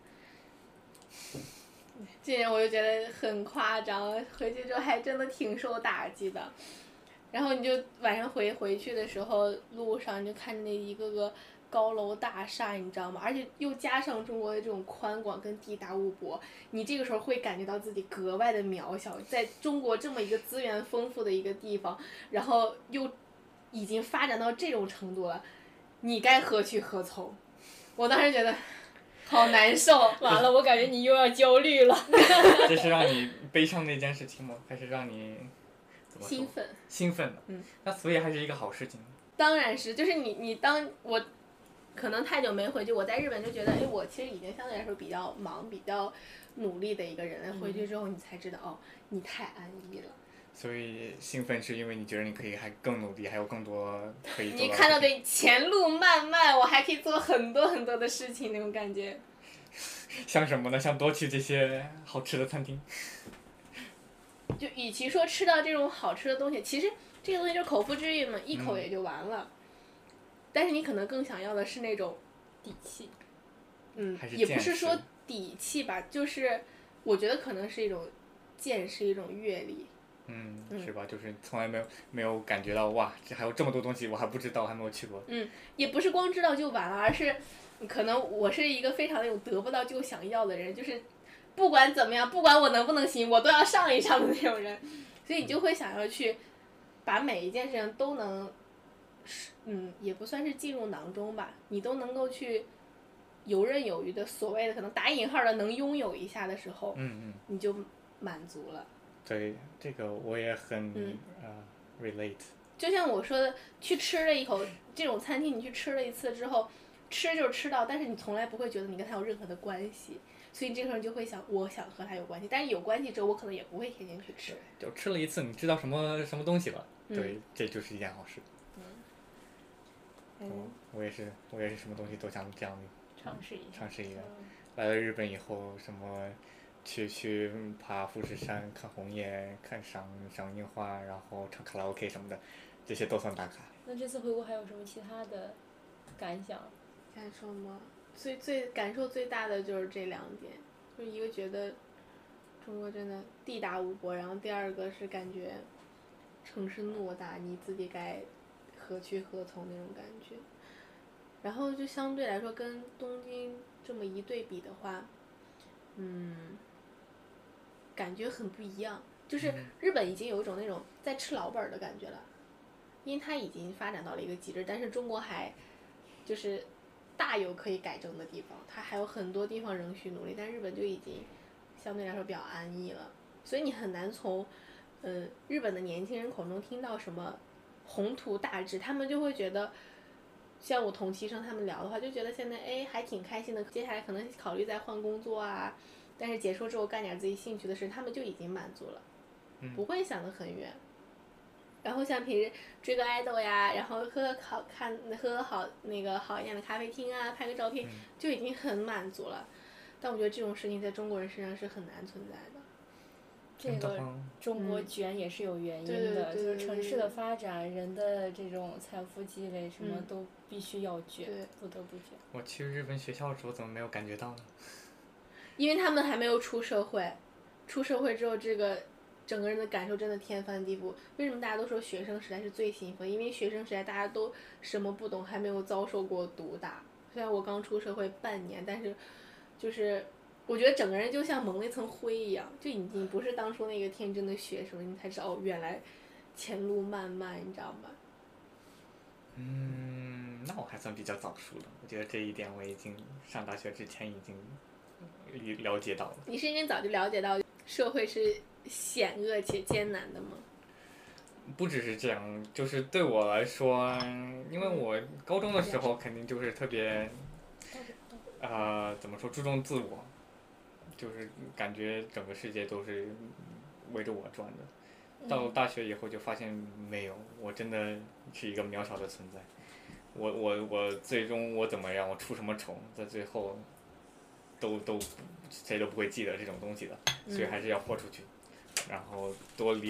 这点我就觉得很夸张，回去之后还真的挺受打击的。然后你就晚上回回去的时候，路上就看那一个个高楼大厦，你知道吗？而且又加上中国的这种宽广跟地大物博，你这个时候会感觉到自己格外的渺小，在中国这么一个资源丰富的一个地方，然后又已经发展到这种程度了，你该何去何从？我当时觉得好难受。完了，我感觉你又要焦虑了。这是让你悲伤的一件事情吗？还是让你兴奋，兴奋的？嗯，那所以还是一个好事情。当然是，就是你你当我可能太久没回去，我在日本就觉得，哎，我其实已经相对来说比较忙、比较努力的一个人了。回去之后，你才知道，哦，你太安逸了。所以兴奋是因为你觉得你可以还更努力，还有更多可以做你看到对前路漫漫，我还可以做很多很多的事情，那种感觉。像什么呢？像多去这些好吃的餐厅。就与其说吃到这种好吃的东西，其实这个东西就是口腹之欲嘛，一口嗯也就完了。但是你可能更想要的是那种底气。嗯还，是也不是说底气吧，就是我觉得可能是一种见识，一种阅历。嗯，嗯是吧？就是从来没有没有感觉到哇，这还有这么多东西我还不知道，还没有去过。嗯也不是光知道就完了，而是可能我是一个非常那种得不到就想要的人，就是不管怎么样，不管我能不能行，我都要上一上的那种人，所以你就会想要去把每一件事情都能，嗯，也不算是进入囊中吧，你都能够去游刃有余的，所谓的可能打引号的能拥有一下的时候，嗯嗯，你就满足了。对，这个我也很、嗯呃 relate。就像我说的，去吃了一口这种餐厅，你去吃了一次之后，吃就是吃到，但是你从来不会觉得你跟他有任何的关系，所以你这个时候就会想，我想和他有关系，但是有关系之后，我可能也不会天天去吃。就吃了一次，你知道什么什么东西了，嗯对，这就是一件好事。嗯，我也是，我也是什么东西都想这样尝试一下。尝试一下。嗯来了日本以后，什么去去爬富士山、看红叶、看赏赏樱花，然后唱卡拉 OK 什么的，这些都算打卡。那这次回国还有什么其他的感想？感受吗？最最感受最大的就是这两点，就一个觉得中国真的地大物博，然后第二个是感觉城市偌大，你自己该何去何从那种感觉。然后就相对来说跟东京这么一对比的话，嗯，感觉很不一样。就是日本已经有一种那种在吃老本儿的感觉了，因为它已经发展到了一个极致，但是中国还就是大有可以改正的地方，它还有很多地方仍需努力。但日本就已经相对来说比较安逸了，所以你很难从，呃，日本的年轻人口中听到什么宏图大志，他们就会觉得，像我同期生他们聊的话，就觉得现在哎还挺开心的，接下来可能考虑再换工作啊，但是结束之后干点自己兴趣的事，他们就已经满足了，不会想得很远。然后像平时追个爱豆呀，然后喝个好看喝个好那个好一点的咖啡厅啊，拍个照片就已经很满足了。但我觉得这种事情在中国人身上是很难存在的。这个中国卷也是有原因的，就是城市的发展，人的这种财富积累什么都必须要卷，不得不卷。我去日本学校的时候怎么没有感觉到呢？因为他们还没有出社会，出社会之后这个。整个人的感受真的天翻地覆。为什么大家都说学生时代是最幸福？因为学生时代大家都什么不懂，还没有遭受过毒打。虽然我刚出社会半年，但是就是我觉得整个人就像蒙了一层灰一样，就已经不是当初那个天真的学生。你才知道哦原来前路漫漫，你知道吗？嗯，那我还算比较早熟的。我觉得这一点我已经上大学之前已经了解到了。你是因为早就了解到社会是？险恶且艰难的吗？不只是这样，就是对我来说，因为我高中的时候肯定就是特别，呃，怎么说注重自我，就是感觉整个世界都是围着我转的。到了大学以后就发现没有，我真的是一个渺小的存在。我我我最终我怎么样，我出什么丑，在最后都都谁都不会记得这种东西的，所以还是要豁出去。然后多了，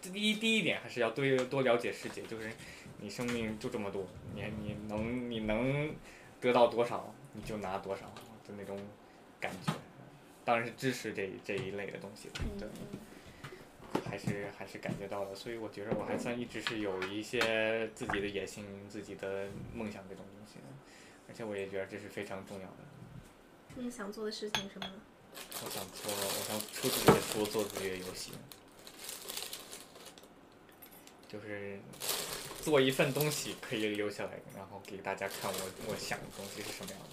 第一第一点还是要多多了解世界，就是你生命就这么多，你你能你能得到多少，你就拿多少的那种感觉，当然是支持这这一类的东西，对，还是还是感觉到了，所以我觉得我还算一直是有一些自己的野心、自己的梦想这种东西，而且我也觉得这是非常重要的。你想做的事情什么？我想做，我想出自己的书，做自己的游戏，就是做一份东西可以留下来，然后给大家看我我想的东西是什么样的。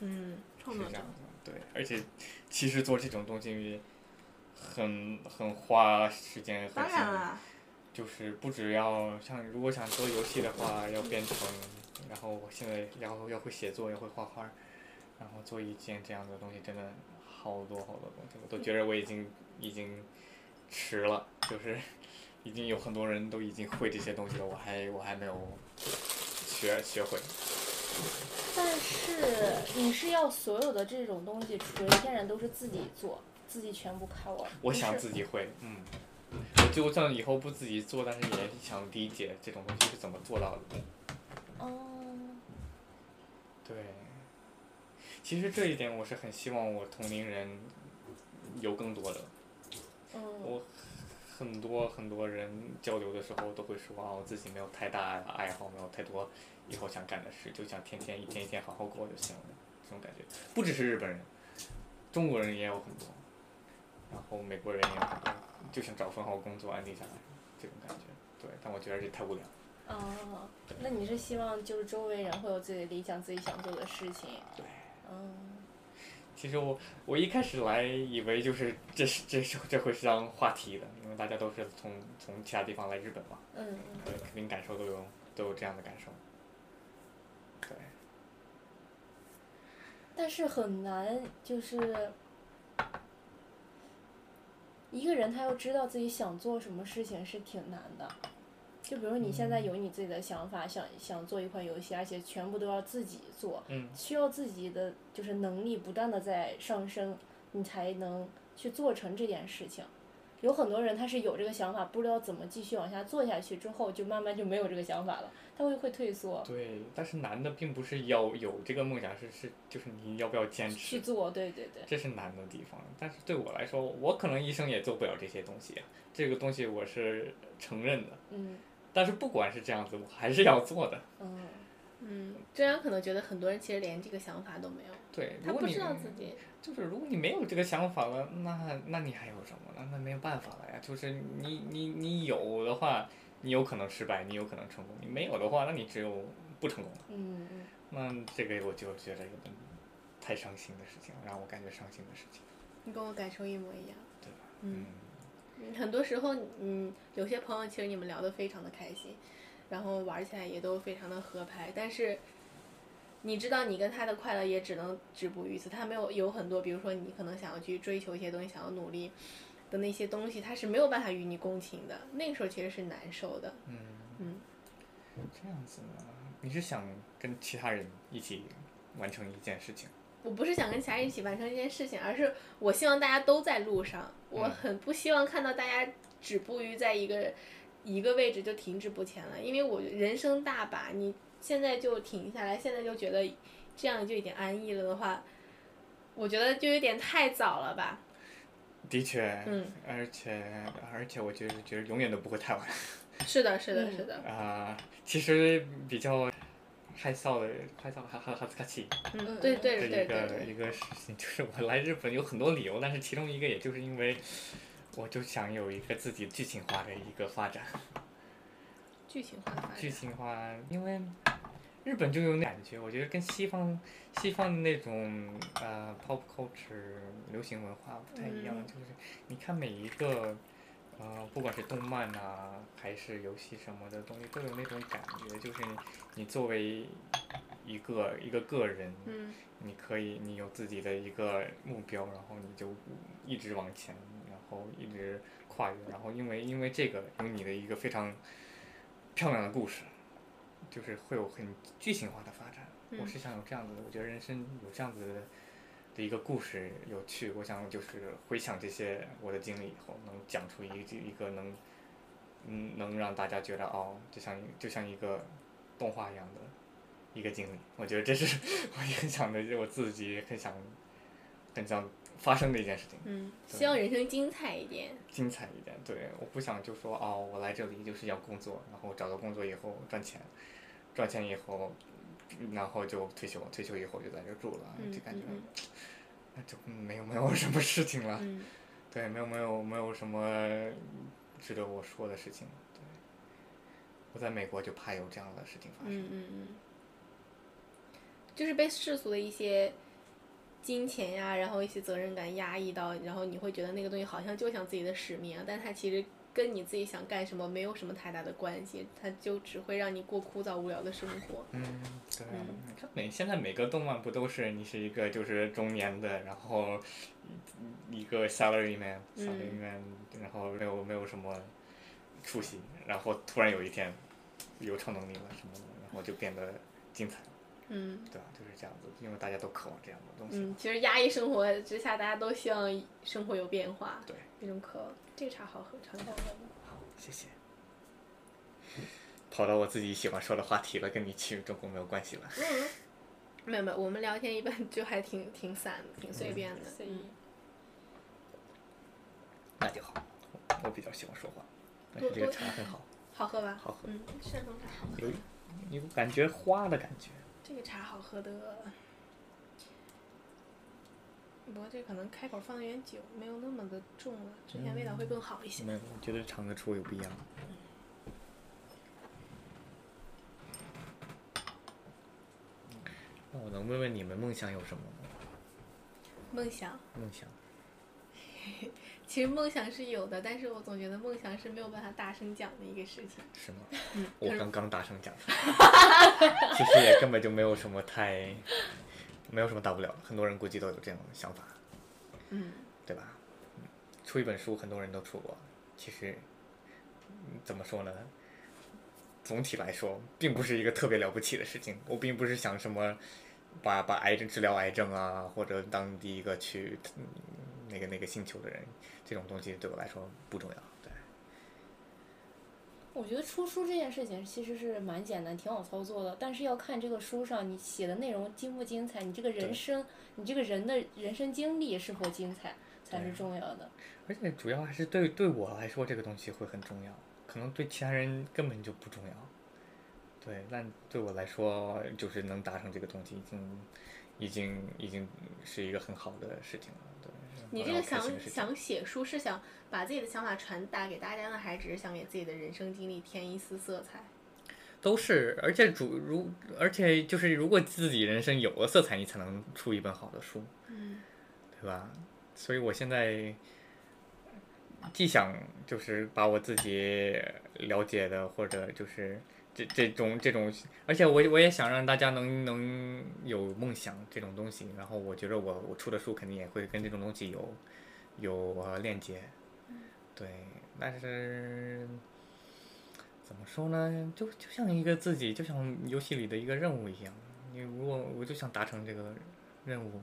嗯，是这样的，对，而且其实做这种东西很很花时间和精力，就是不只要像如果想做游戏的话，要编程，然后我现在要要会写作，要会画画，然后做一件这样的东西，真的。好多好多东西，我都觉得我已经已经迟了，就是已经有很多人都已经会这些东西了，我还我还没有学学会。但是你是要所有的这种东西纯天然都是自己做，自己全部靠我。我想自己会，嗯，我就算以后不自己做，但是也想理解这种东西是怎么做到的。哦。对。其实这一点我是很希望我同龄人有更多的。我很多很多人交流的时候都会说啊，我自己没有太大爱好，没有太多以后想干的事，就想天天一天一天好好过就行了，这种感觉。不只是日本人，中国人也有很多，然后美国人也有很多，就想找份好工作安定下来，这种感觉。对，但我觉得这太无聊。哦，那你是希望就是周围人会有自己的理想，自己想做的事情？对。嗯，其实我我一开始来以为就是这是这是这会是当话题的，因为大家都是从从其他地方来日本嘛，嗯对，肯定感受都有都有这样的感受，对。但是很难，就是一个人他要知道自己想做什么事情是挺难的。就比如你现在有你自己的想法，想想做一款游戏，而且全部都要自己做，需要自己的就是能力不断的在上升，你才能去做成这件事情。有很多人他是有这个想法，不知道怎么继续往下做下去，之后就慢慢就没有这个想法了，他会会退缩。对，但是难的并不是要有这个梦想，是是就是你要不要坚持去做，对对对。这是难的地方，但是对我来说，我可能一生也做不了这些东西，这个东西我是承认的。嗯。但是不管是这样子，我还是要做的。嗯，嗯，这样可能觉得很多人其实连这个想法都没有。对，他不知道自己。就是如果你没有这个想法了，那那你还有什么呢？那没有办法了呀。就是你你你有的话，你有可能失败，你有可能成功，你没有的话，那你只有不成功了。嗯嗯，那这个我就觉得有点太伤心的事情，让我感觉伤心的事情，你跟我感受一模一样。对吧？嗯，很多时候，嗯，有些朋友其实你们聊得非常的开心，然后玩起来也都非常的合拍，但是你知道你跟他的快乐也只能止步于此，他没有有很多，比如说你可能想要去追求一些东西，想要努力的那些东西，他是没有办法与你共情的，那个时候其实是难受的。嗯嗯，这样子呢？你是想跟其他人一起完成一件事情？我不是想跟其他人一起完成一件事情，而是我希望大家都在路上。我很不希望看到大家止步于在一个一个位置就停滞不前了，因为我人生大把，你现在就停下来，现在就觉得这样就已经安逸了的话，我觉得就有点太早了吧。的确，嗯，而且而且我觉得觉得永远都不会太晚。是的，是的，是的。啊，其实比较。害臊的，害臊，哈哈哈斯卡奇。嗯，对对对一个一个事情就是我来日本有很多理由，但是其中一个也就是因为，我就想有一个自己剧情化的一个发展。剧情化发展。剧情化，因为日本就有那感觉，我觉得跟西方西方的那种呃 pop culture 流行文化不太一样，就是你看每一个。呃，不管是动漫呐，还是游戏什么的东西，都有那种感觉，就是你作为一个一个个人，你可以，你有自己的一个目标，然后你就一直往前，然后一直跨越，然后因为因为这个有你的一个非常漂亮的故事，就是会有很剧情化的发展。我是想有这样子的，我觉得人生有这样子的。的一个故事有趣，我想就是回想这些我的经历以后，能讲出一一个能，嗯，能让大家觉得哦，就像就像一个动画一样的一个经历。我觉得这是 我很想的，我自己很想很想发生的一件事情。嗯，希望人生精彩一点。精彩一点，对，我不想就说哦，我来这里就是要工作，然后找到工作以后赚钱，赚钱以后。然后就退休，退休以后就在这住了，就感觉那就没有没有什么事情了，对，没有没有没有什么值得我说的事情，对。我在美国就怕有这样的事情发生。嗯嗯嗯。就是被世俗的一些金钱呀，然后一些责任感压抑到，然后你会觉得那个东西好像就像自己的使命，但它其实。跟你自己想干什么没有什么太大的关系，它就只会让你过枯燥无聊的生活。嗯，对。你看每现在每个动漫不都是你是一个就是中年的，然后一个 salary man，salary man，然后没有没有什么出息，然后突然有一天有超能力了什么的，然后就变得精彩。嗯，对吧？就是这样子，因为大家都渴望这样的东西。嗯，其实压抑生活之下，大家都希望生活有变化。对，那种渴望。这个茶好喝，尝尝。好，谢谢。跑到我自己喜欢说的话题了，跟你去中国没有关系了。嗯，没有没有，我们聊天一般就还挺挺散的，挺随便的。嗯。那就好，我比较喜欢说话。这个茶很好。好喝吧？好喝。嗯，山东茶好喝。有，有感觉花的感觉。这个茶好喝的。不过这可能开口放的有点久，没有那么的重了，之前味道会更好一些。没有，我觉得尝得出有不一样。那我能问问你们梦想有什么吗？梦想。梦想。其实梦想是有的，但是我总觉得梦想是没有办法大声讲的一个事情。是吗？嗯。我刚刚大声讲出来。其实也根本就没有什么太。没有什么大不了，很多人估计都有这样的想法，嗯，对吧？出一本书，很多人都出过。其实，怎么说呢？总体来说，并不是一个特别了不起的事情。我并不是想什么，把把癌症治疗癌症啊，或者当第一个去那个那个星球的人，这种东西对我来说不重要。我觉得出书这件事情其实是蛮简单，挺好操作的。但是要看这个书上你写的内容精不精彩，你这个人生，你这个人的人生经历是否精彩才是重要的。而且主要还是对对我来说，这个东西会很重要，可能对其他人根本就不重要。对，但对我来说，就是能达成这个东西，已经，已经，已经是一个很好的事情了。对。你这个想想写书是想把自己的想法传达给大家呢，还是只是想给自己的人生经历添一丝色彩？都是，而且主如而且就是如果自己人生有了色彩，你才能出一本好的书，嗯，对吧？所以我现在既想就是把我自己了解的，或者就是这这种这种，而且我我也想让大家能能有梦想这种东西，然后我觉得我我出的书肯定也会跟这种东西有有呃链接，对，但是。怎么说呢？就就像一个自己，就像游戏里的一个任务一样。你如果我就想达成这个任务，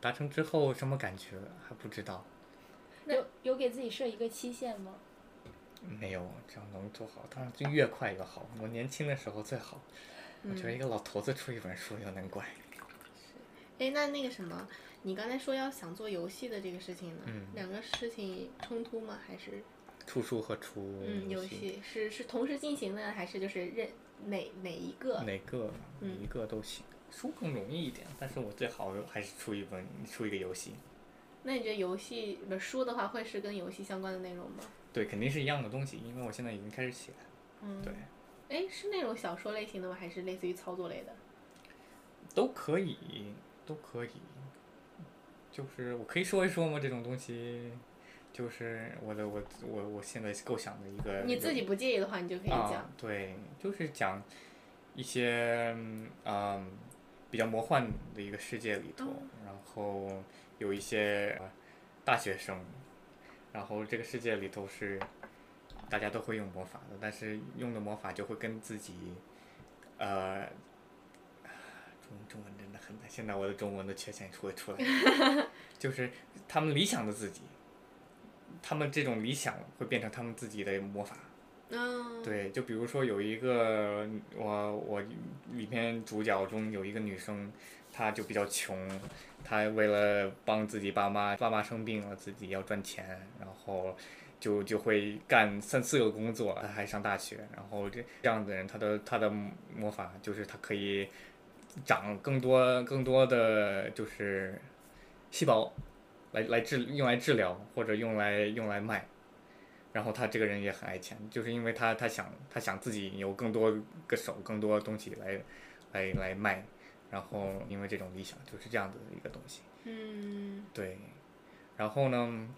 达成之后什么感觉还不知道。有有给自己设一个期限吗？没有，只要能做好，当然就越快越好。我年轻的时候最好。我觉得一个老头子出一本书有点怪。哎，那那个什么，你刚才说要想做游戏的这个事情呢？嗯两个事情冲突吗？还是出书和出嗯，游戏，是是同时进行的，还是就是任哪哪一个？哪个哪一个都行。书更容易一点，但是我最好还是出一本出一个游戏。那你觉得游戏不书的话，会是跟游戏相关的内容吗？对，肯定是一样的东西，因为我现在已经开始写了。嗯，对，哎，是那种小说类型的吗？还是类似于操作类的？都可以，都可以。就是我可以说一说吗？这种东西，就是我的我我我现在构想的一个。你自己不介意的话，你就可以啊讲。，对，就是讲一些嗯比较魔幻的一个世界里头，嗯然后有一些呃大学生，然后这个世界里头是大家都会用魔法的，但是用的魔法就会跟自己呃。中中文真的很难，现在我的中文的缺陷出出来了，就是他们理想的自己，他们这种理想会变成他们自己的魔法，嗯，对，就比如说有一个我我里面主角中有一个女生，他就比较穷，他为了帮自己爸妈，爸妈生病了，自己要赚钱，然后就就会干三四个工作，他还上大学，然后这这样的人，他的他的魔法就是他可以长更多更多的就是细胞，来来治用来治疗或者用来用来卖。然后他这个人也很爱钱，就是因为他他想他想自己有更多个手，更多东西来来来卖，然后因为这种理想就是这样子的一个东西，嗯对。然后呢，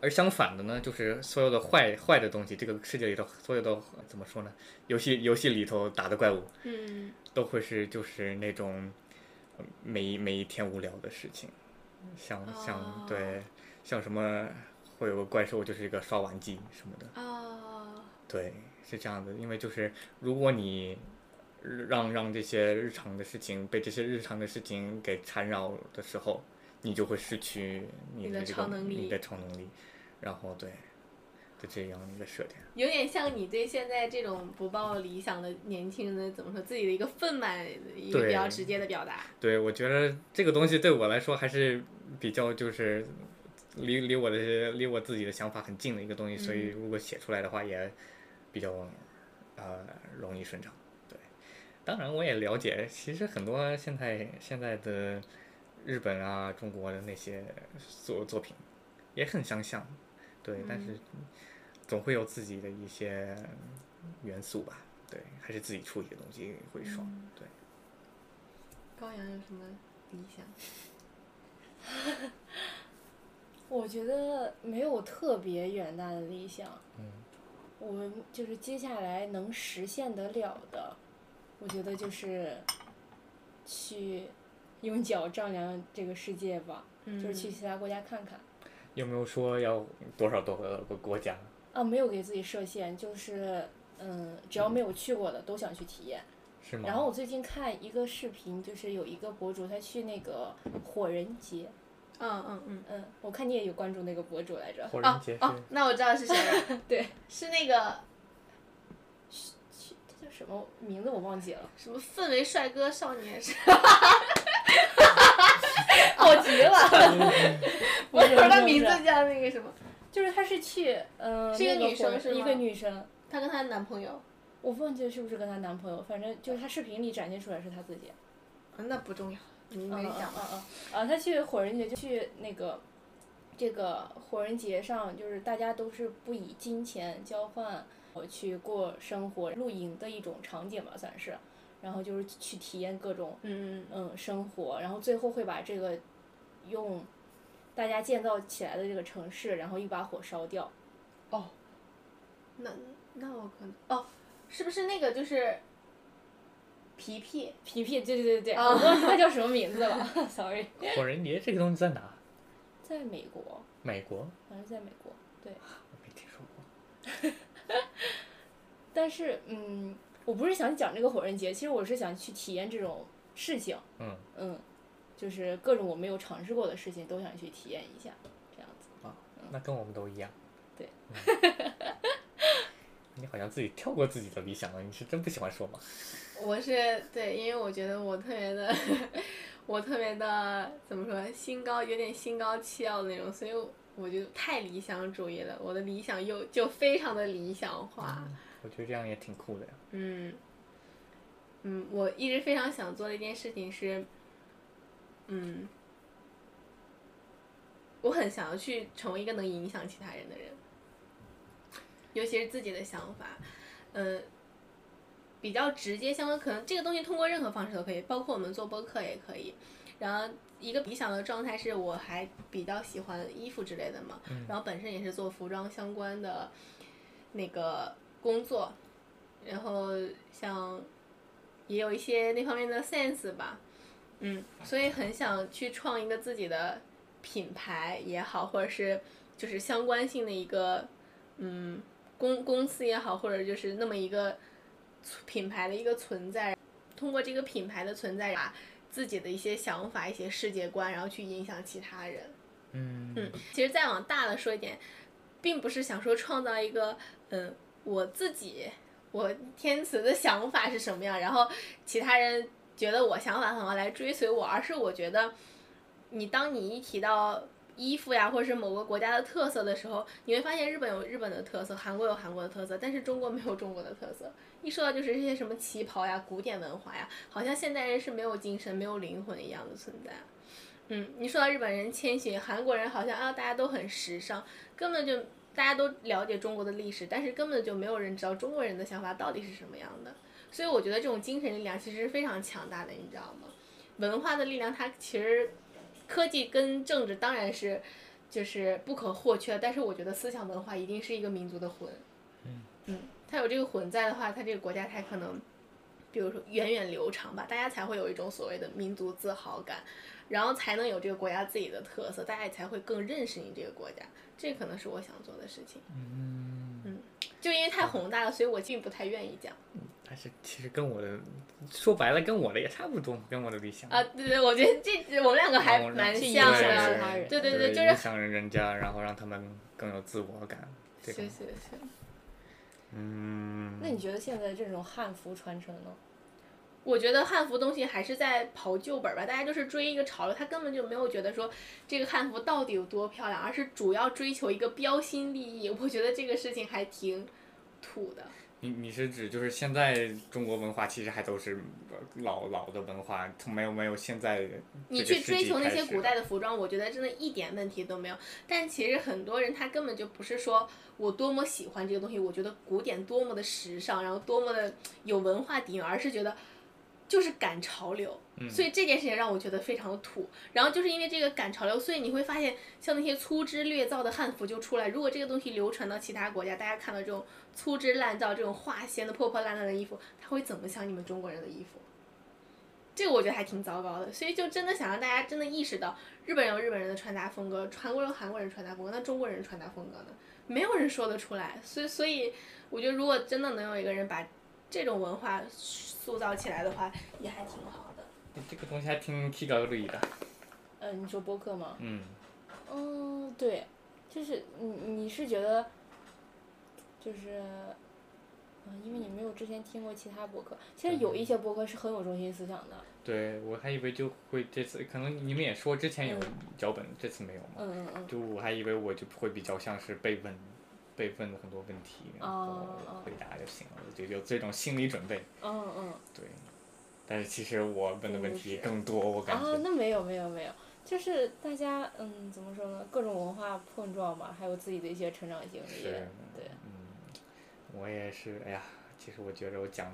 而相反的呢，就是所有的坏坏的东西，这个世界里头所有的怎么说呢？游戏游戏里头打的怪物嗯都会是就是那种呃每一每一天无聊的事情，像像、哦对像什么会有个怪兽就是一个刷碗机什么的。哦，对，是这样的，因为就是如果你让让这些日常的事情被这些日常的事情给缠绕的时候，你就会失去你你的的这个超能力你的超能力，然后对，就这样一个设定。有点像你对现在这种不抱理想的年轻人的怎么说自己的一个愤满，一个比较直接的表达。对，我觉得这个东西对我来说还是比较就是离离我的离我自己的想法很近的一个东西，所以如果写出来的话也比较呃容易顺畅。对，当然我也了解，其实很多现在现在的日本啊、中国的那些作作品也很相像，对，但是总会有自己的一些元素吧。对，还是自己出一个东西会爽。对。高阳有什么理想？我觉得没有特别远大的理想。嗯。我们就是接下来能实现得了的，我觉得就是去用脚丈量这个世界吧，就是去其他国家看看。有没有说要多少多个个国家？啊，没有给自己设限，就是嗯，只要没有去过的都想去体验。是吗？然后我最近看一个视频，就是有一个博主他去那个火人节，嗯嗯嗯。嗯，我看你也有关注那个博主来着。火人节啊、哦，那我知道是谁了。对，是那个什么名字我忘记了，什么氛围帅哥少年是？好极了。我说他名字叫那个什么？就是他是去，嗯、是一个女生是吗一个女生，她跟她的男朋友。我忘记了是不是跟她男朋友，反正就是她视频里展现出来是她自己。啊，那不重要，你没讲。嗯嗯啊，她去火人节就去那个这个火人节上，就是大家都是不以金钱交换我去过生活、露营的一种场景吧，算是。然后就是去体验各种嗯嗯生活，然后最后会把这个用大家建造起来的这个城市，然后一把火烧掉。哦，那那我可能哦，是不是那个就是皮皮？皮皮，对对对对，哦我忘记它叫什么名字了，sorry。火人节这个东西在哪？在美国，美国？好像在美国，对。我没听说过。但是，嗯，我不是想讲这个火人节，其实我是想去体验这种事情，嗯，嗯，就是各种我没有尝试过的事情都想去体验一下，这样子。啊那跟我们都一样。对嗯。你好像自己跳过自己的理想了，你是真不喜欢说吗？我是对，因为我觉得我特别的，我特别的怎么说，心高有点心高气傲的那种，所以我就太理想主义了。我的理想又就非常的理想化。我觉得这样也挺酷的呀。嗯，嗯，我一直非常想做的一件事情是，嗯，我很想要去成为一个能影响其他人的人，尤其是自己的想法，嗯，比较直接相关，可能这个东西通过任何方式都可以，包括我们做播客也可以。然后一个理想的状态是我还比较喜欢衣服之类的嘛，然后本身也是做服装相关的那个工作，然后像也有一些那方面的 sense 吧，嗯，所以很想去创一个自己的品牌也好，或者是就是相关性的一个嗯公公司也好，或者就是那么一个品牌的一个存在，通过这个品牌的存在，把自己的一些想法、一些世界观，然后去影响其他人。嗯嗯，其实再往大了说一点，并不是想说创造一个，嗯，我自己我天慈的想法是什么样，然后其他人觉得我想法很好来追随我，而是我觉得，你当你一提到衣服呀，或者是某个国家的特色的时候，你会发现日本有日本的特色，韩国有韩国的特色，但是中国没有中国的特色。一说到就是这些什么旗袍呀、古典文化呀，好像现代人是没有精神、没有灵魂一样的存在。嗯，你说到日本人谦逊，韩国人好像啊大家都很时尚，根本就大家都了解中国的历史，但是根本就没有人知道中国人的想法到底是什么样的。所以我觉得这种精神力量其实是非常强大的，你知道吗？文化的力量它其实科技跟政治当然是就是不可或缺，但是我觉得思想文化一定是一个民族的魂。嗯，它有这个魂在的话，它这个国家才可能，比如说源远流长吧，大家才会有一种所谓的民族自豪感，然后才能有这个国家自己的特色，大家也才会更认识你这个国家。这可能是我想做的事情。嗯，就因为太宏大了，所以我并不太愿意讲。但是其实跟我的说白了，跟我的也差不多，跟我的理想。啊，对对，我觉得这我们两个还蛮像的。对对对，就影是响人家，然后让他们更有自我感。这种，是是是。嗯，那你觉得现在这种汉服传承呢？我觉得汉服东西还是在刨旧本吧，大家就是追一个潮流，他根本就没有觉得说这个汉服到底有多漂亮，而是主要追求一个标新立异。我觉得这个事情还挺土的。你你是指就是现在中国文化其实还都是老老的文化，它没有没有现在你去追求那些古代的服装，我觉得真的一点问题都没有。但其实很多人他根本就不是说我多么喜欢这个东西，我觉得古典多么的时尚，然后多么的有文化底蕴，而是觉得就是赶潮流。所以这件事情让我觉得非常的土。然后就是因为这个赶潮流，所以你会发现像那些粗制劣造的汉服就出来。如果这个东西流传到其他国家，大家看到这种粗制滥造、这种化纤的破破烂烂的衣服，他会怎么想你们中国人的衣服？这个我觉得还挺糟糕的，所以就真的想让大家真的意识到，日本人有日本人的穿搭风格，韩国人有韩国人穿搭风格，那中国人穿搭风格呢？没有人说得出来。所以，所以我觉得如果真的能有一个人把这种文化塑造起来的话，也还挺好的。这个东西还挺提高率的。呃，你说播客吗？嗯，嗯，对，就是你你是觉得，就是，嗯，因为你没有之前听过其他播客，其实有一些播客是很有中心思想的。对我还以为就会这次可能你们也说之前有嗯脚本，这次没有嘛？嗯嗯嗯。就我还以为我就会比较像是被问，被问很多问题，然后回答就行了，我就有这种心理准备。嗯嗯。对，但是其实我问的问题更多，我感觉啊，那没有没有没有，就是大家嗯怎么说呢，各种文化碰撞吧，还有自己的一些成长经历。是，对，嗯，我也是，哎呀，其实我觉得我讲，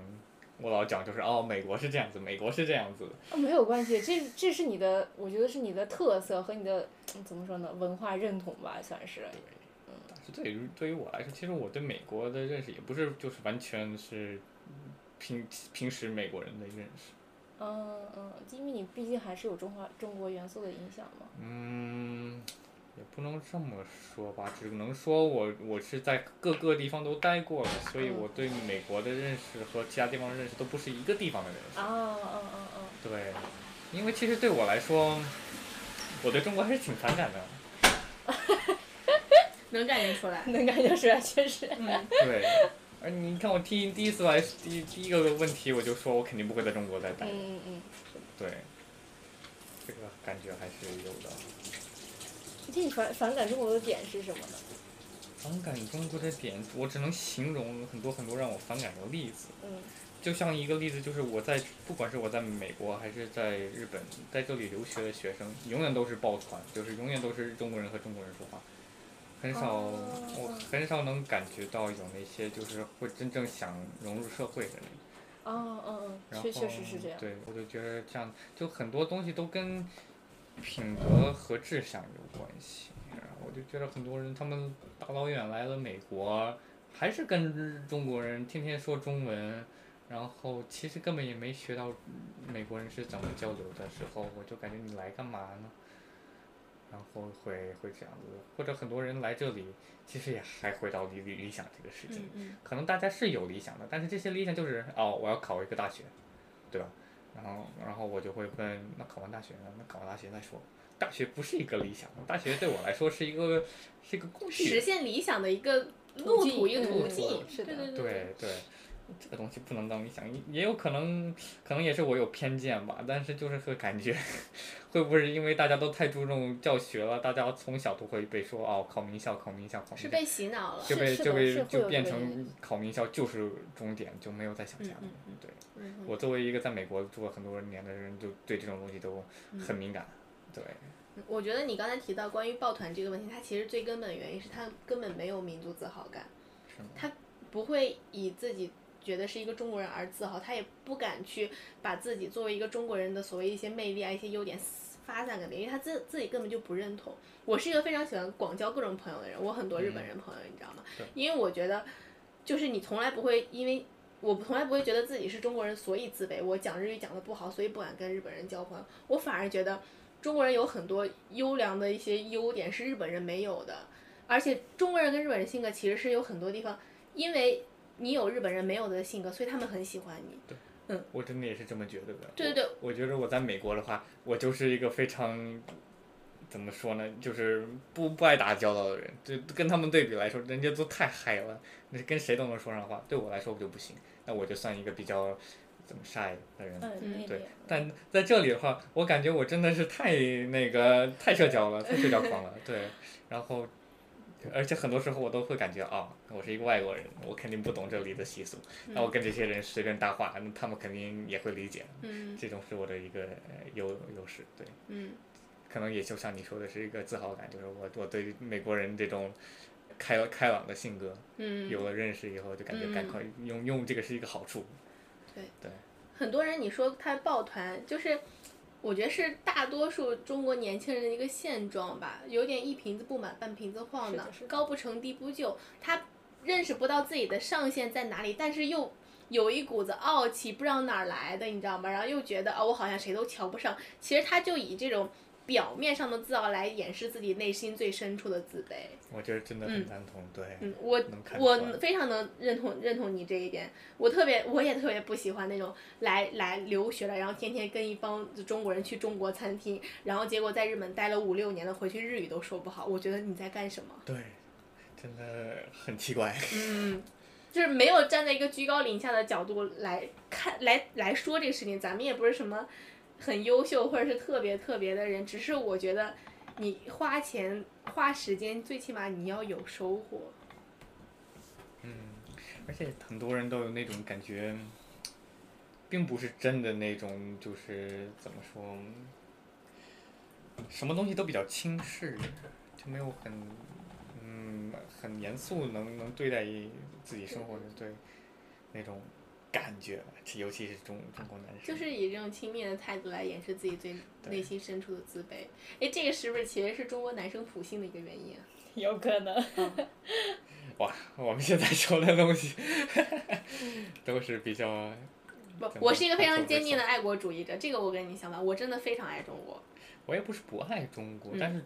我老讲就是哦，美国是这样子，美国是这样子，哦，没有关系，这这是你的，我觉得是你的特色和你的嗯怎么说呢，文化认同吧，算是。但是对于对于我来说，其实我对美国的认识也不是就是完全是平平时美国人的认识。嗯嗯，因为你毕竟还是有中华中国元素的影响嘛。嗯，也不能这么说吧，只能说我我是在各个地方都待过了，所以嗯我对美国的认识和其他地方的认识都不是一个地方的认识。啊啊啊啊！对，因为其实对我来说，我对中国还是挺反感的。能感觉出来。能感觉出来，确实。嗯，对，而你看我第第一次来第第一个问题我就说我肯定不会在中国再待。嗯嗯嗯。对，这个感觉还是有的。具体反反感中国的点是什么呢？反感中国的点，我只能形容很多很多让我反感的例子。嗯就像一个例子，就是我在不管是我在美国还是在日本，在这里留学的学生，永远都是抱团，就是永远都是中国人和中国人说话，很少、哦我很少能感觉到有那些就是会真正想融入社会的人。哦嗯嗯，然后确确实是这样。对，我就觉得这样，就很多东西都跟品德和志向有关系。然后我就觉得很多人他们大老远来了美国，还是跟中国人天天说中文，然后其实根本也没学到美国人是怎么交流的时候，我就感觉你来干嘛呢？然后会会这样子，或者很多人来这里，其实也还回到理理理想这个事情。嗯可能大家是有理想的，但是这些理想就是哦，我要考一个大学，对吧？然后然后我就会问，那考完大学呢？那考完大学再说。大学不是一个理想，大学对我来说是一个是一个工具。实现理想的一个路途，一个途径。嗯是的对对对对，这个东西不能当理想，也也有可能，可能也是我有偏见吧。但是就是会感觉，会不会是因为大家都太注重教学了，大家从小都会被说哦，考名校，考名校，考名校，是被洗脑了。就被就被就变成考名校就是终点，就没有再想下了。对。嗯我作为一个在美国住了很多年的人，就对这种东西都很敏感。对，我觉得你刚才提到关于抱团这个问题，它其实最根本的原因是他根本没有民族自豪感，是吗？他不会以自己觉得是一个中国人而自豪，他也不敢去把自己作为一个中国人的所谓一些魅力啊、一些优点发散给别人，因为他自自己根本就不认同。我是一个非常喜欢广交各种朋友的人，我很多日本人朋友，你知道吗？因为我觉得，就是你从来不会因为。我从来不会觉得自己是中国人，所以自卑。我讲日语讲的不好，所以不敢跟日本人交朋友。我反而觉得中国人有很多优良的一些优点是日本人没有的，而且中国人跟日本人性格其实是有很多地方，因为你有日本人没有的性格，所以他们很喜欢你。对，嗯我真的也是这么觉得的。对对对我，我觉得我在美国的话，我就是一个非常怎么说呢，就是不不爱打交道的人。就跟他们对比来说，人家都太嗨了，那跟谁都能说上话。对我来说，我就不行。那我就算一个比较怎么 shy 的人。对。但在这里的话，我感觉我真的是太那个太社交了，太社交狂了。对，然后，而且很多时候我都会感觉啊、我是一个外国人，我肯定不懂这里的习俗。那我跟这些人随便搭话，那他们肯定也会理解。嗯这种是我的一个呃优优势。对，嗯可能也就像你说的是一个自豪感，就是我我对美国人这种。开开朗的性格，嗯，有了认识以后，就感觉赶快用用这个是一个好处。对对很多人你说他抱团，就是我觉得是大多数中国年轻人的一个现状吧，有点一瓶子不满半瓶子晃荡是的高不成低不就，他认识不到自己的上限在哪里，但是又。有一股子傲气，不知道哪儿来的，你知道吗？然后又觉得啊、我好像谁都瞧不上。其实他就以这种表面上的自傲来掩饰自己内心最深处的自卑。我觉得真的很赞同，对。嗯，我我非常能认同认同你这一点。我特别，我也特别不喜欢那种来来留学了，然后天天跟一帮中国人去中国餐厅，然后结果在日本待了五六年了，回去日语都说不好。我觉得你在干什么？对，真的很奇怪。嗯，就是没有站在一个居高临下的角度来看来来说这个事情。咱们也不是什么很优秀或者是特别特别的人，只是我觉得你花钱花时间，最起码你要有收获。嗯，而且很多人都有那种感觉，并不是真的那种，就是怎么说，什么东西都比较轻视，就没有很嗯很严肃能能对待自己生活的对那种感觉，尤其是中中国男生。就是以这种轻蔑的态度来掩饰自己最内心深处的自卑。哎，这个是不是其实是中国男生普性的一个原因啊？有可能。哇，我们现在说的东西都是比较不我是一个非常坚定的爱国主义者，这个我跟你相反，我真的非常爱中国。我也不是不爱中国，嗯但是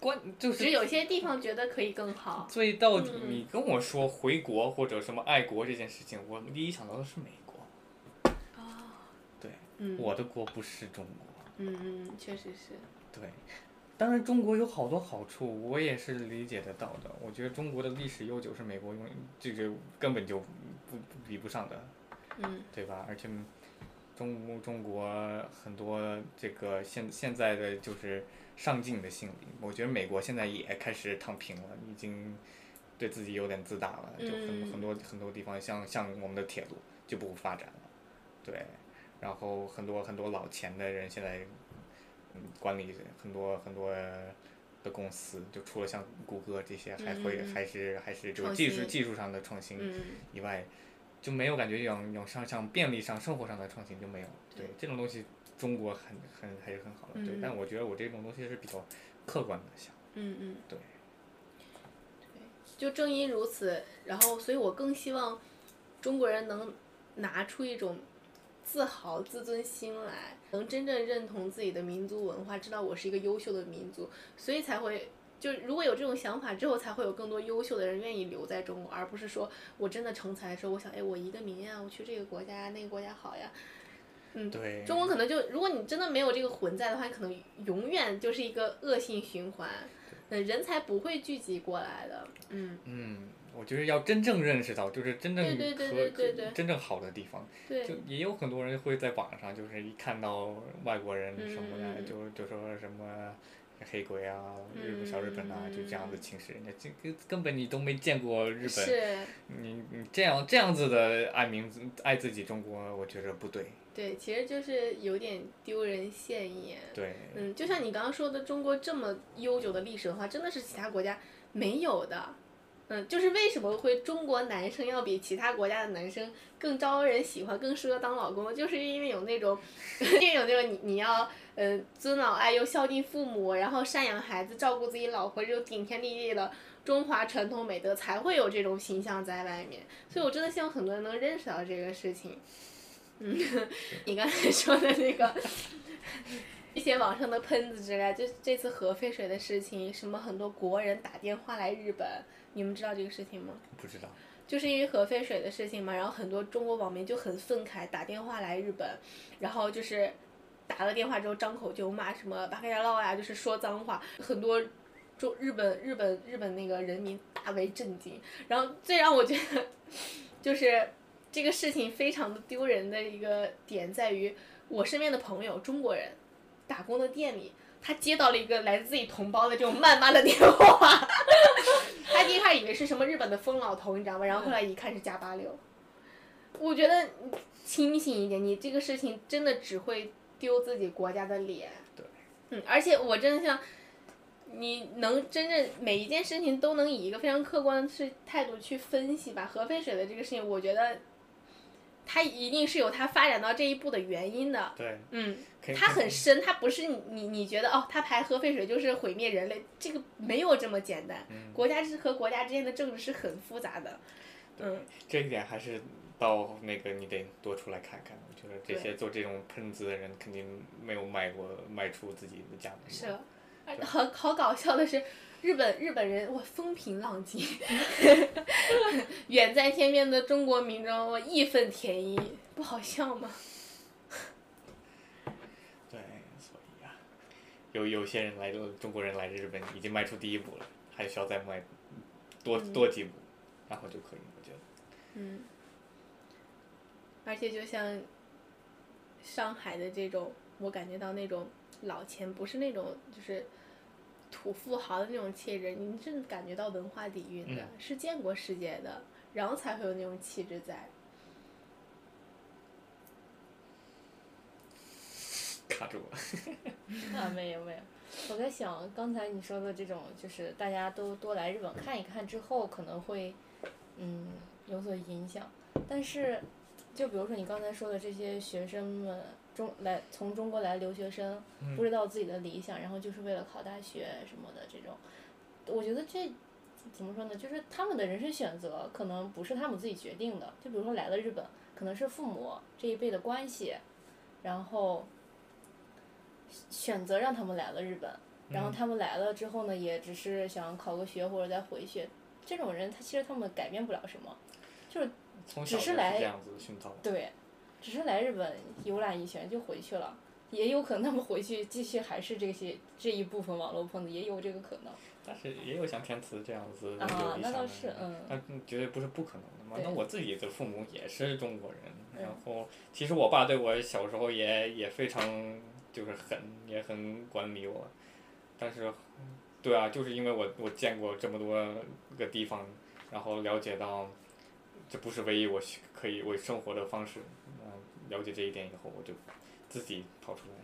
关就是只有些地方觉得可以更好。所以到底，嗯你跟我说回国或者什么爱国这件事情，我第一想到的是美国。哦，对，嗯，我的国不是中国。嗯嗯，确实是。对，当然中国有好多好处，我也是理解得到的。我觉得中国的历史悠久是美国永这个根本就不不比不上的，嗯对吧？而且中中国很多这个现现在的就是上进的心理，我觉得美国现在也开始躺平了，已经对自己有点自大了，就很嗯很多很多地方像像我们的铁路就不发展了，对，然后很多很多老钱的人现在嗯管理很多很多。的公司就除了像谷歌这些，还会还是还是就创技术技术上的创新，嗯，以外，就没有感觉有有像像便利上、生活上的创新就没有。对对这种东西，中国很很还是很好的。对，嗯但我觉得我这种东西是比较客观的想。嗯嗯，对。对，就正因如此，然后所以我更希望中国人能拿出一种自豪、自尊心来，能真正认同自己的民族文化，知道我是一个优秀的民族，所以才会。就如果有这种想法之后，才会有更多优秀的人愿意留在中国，而不是说我真的成才的时候，我想，哎，我一个民呀，我去这个国家，那个国家好呀。嗯，对。中国可能就，如果你真的没有这个魂在的话，你可能永远就是一个恶性循环，嗯，人才不会聚集过来的，嗯，嗯，我觉得要真正认识到，就是真正和对对对。真正好的地方，对。就，也有很多人会在网上，就是一看到外国人什么的，嗯。就就说什么。黑鬼啊，日本小日本啊，就这样子侵蚀人家，这根根本你都没见过日本，你你这样这样子的爱民族爱自己中国，我觉着不对。对，其实就是有点丢人现眼。对，嗯，就像你刚刚说的，中国这么悠久的历史文化，真的是其他国家没有的。嗯，就是为什么会中国男生要比其他国家的男生更招人喜欢，更适合当老公，就是因为有那种，因为有那种你你要呃尊老爱幼、孝敬父母，然后赡养孩子、照顾自己老婆这种顶天立地的中华传统美德，才会有这种形象在外面。所以我真的希望很多人能认识到这个事情。嗯，你刚才说的那个。一些网上的喷子之类，就这次核废水的事情，什么很多国人打电话来日本，你们知道这个事情吗？不知道。就是因为核废水的事情嘛，然后很多中国网民就很愤慨，打电话来日本，然后就是打了电话之后张口就骂什么巴卡亚烙呀，就是说脏话，很多中日本日本日本那个人民大为震惊。然后最让我觉得就是这个事情非常的丢人的一个点在于，我身边的朋友中国人打工的店里。他接到了一个来自自己同胞的这种谩骂的电话，他第一开始以为是什么日本的疯老头，你知道吗？然后后来一看是加八六。我觉得清醒一点，你这个事情真的只会丢自己国家的脸。对。嗯，而且我真的像，你能真正每一件事情都能以一个非常客观的是态度去分析吧。核废水的这个事情，我觉得。它一定是有它发展到这一步的原因的。对。嗯，它很深，它不是你你你觉得哦，它排核废水就是毁灭人类，这个没有这么简单。嗯国家之和国家之间的政治是很复杂的。嗯，这一点还是到那个你得多出来看看。我觉得这些做这种喷子的人肯定没有卖过卖出自己的家门。是，而好好搞笑的是。日本日本人哇风平浪静，远在天边的中国民众哇义愤填膺，不好笑吗？对，所以啊，有有些人来中国人来日本已经迈出第一步了，还需要再迈多多几步，然后就可以，我觉得。嗯。而且就像上海的这种，我感觉到那种老钱不是那种就是。土富豪的那种气质，你是感觉到文化底蕴的，嗯、是见过世界的，然后才会有那种气质在。卡住了。啊，没有没有，我在想刚才你说的这种，就是大家都多来日本看一看之后，可能会嗯有所影响。但是，就比如说你刚才说的这些学生们，中来从中国来留学生，不知道自己的理想，然后就是为了考大学什么的这种，我觉得这怎么说呢？就是他们的人生选择可能不是他们自己决定的。就比如说来了日本，可能是父母这一辈的关系，然后选择让他们来了日本，然后他们来了之后呢，也只是想考个学或者再回去。这种人，他其实他们改变不了什么，就是从小就是来这样子熏陶。对，只是来日本游览一圈就回去了。也有可能他们回去继续还是这些这一部分网络碰子，也有这个可能。但是也有像天慈这样子有啊那倒是，嗯但绝对不是不可能的嘛。那我自己的父母也是中国人，嗯然后其实我爸对我小时候也也非常就是很，也很管理我，但是，对啊，就是因为我我见过这么多个地方，然后了解到这不是唯一我可以我生活的方式，嗯，了解这一点以后，我就自己跑出来。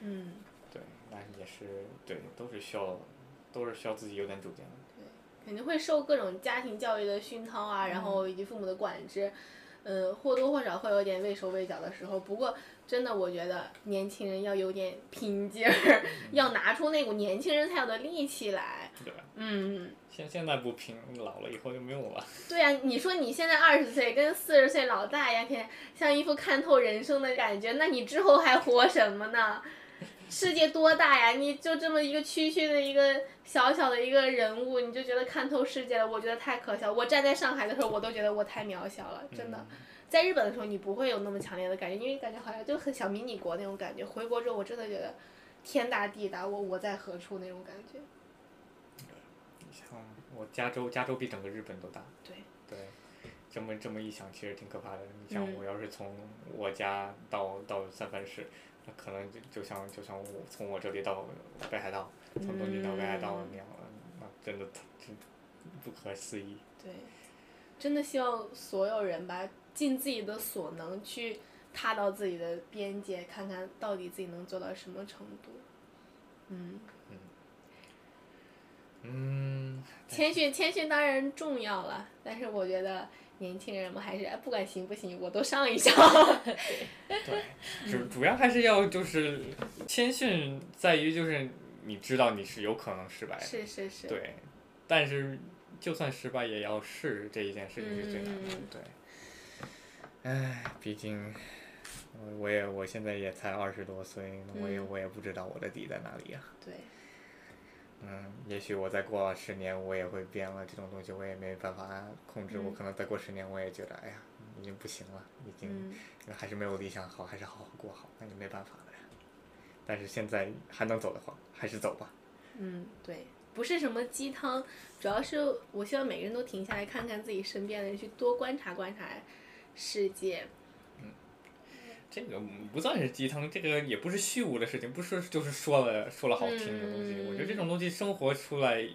嗯，对，那也是对，都是需要，都是需要自己有点主见的。对肯定会受各种家庭教育的熏陶啊，然后以及父母的管制，呃，或多或少会有点畏手畏脚的时候。不过，真的，我觉得年轻人要有点拼劲儿，要拿出那股年轻人才有的力气来。对吧？嗯，现现在不拼，老了以后就没有了。对呀、你说你现在二十岁，跟四十岁老大一样，像一副看透人生的感觉，那你之后还活什么呢？世界多大呀！你就这么一个区区的一个小小的一个人物，你就觉得看透世界了？我觉得太可笑。我站在上海的时候，我都觉得我太渺小了，真的。在日本的时候，你不会有那么强烈的感觉，因为感觉好像就很小迷你国那种感觉。回国之后，我真的觉得天大地大，我我在何处那种感觉。像我加州，加州比整个日本都大。对。对，这么这么一想，其实挺可怕的。你像嗯我要是从我家到到三藩市，那可能就就像就像我从我这里到北海道，从东京到北海道那样，那真的真不可思议。对，真的希望所有人吧，尽自己的所能去踏到自己的边界，看看到底自己能做到什么程度。嗯，嗯，谦逊谦逊当然重要了，但是我觉得年轻人们还是哎不管行不行，我都上一上。对，主主要还是要就是谦逊，在于就是你知道你是有可能失败的。是是是。对，但是就算失败也要试，这一件事情是最难的。嗯对，唉，毕竟我我也我现在也才二十多岁，我也嗯我也不知道我的底在哪里呀、对，嗯，也许我再过十年我也会变了，这种东西我也没办法控制。我嗯可能再过十年我也觉得，哎呀，已经不行了，已经、嗯还是没有理想好，还是好好过好，那就没办法了呀。但是现在还能走的话，还是走吧。嗯对，不是什么鸡汤，主要是我希望每个人都停下来看看自己身边的人，去多观察观察世界。这个不算是鸡汤，这个也不是虚无的事情，不是就是说了说了好听的东西。嗯我觉得这种东西生活出来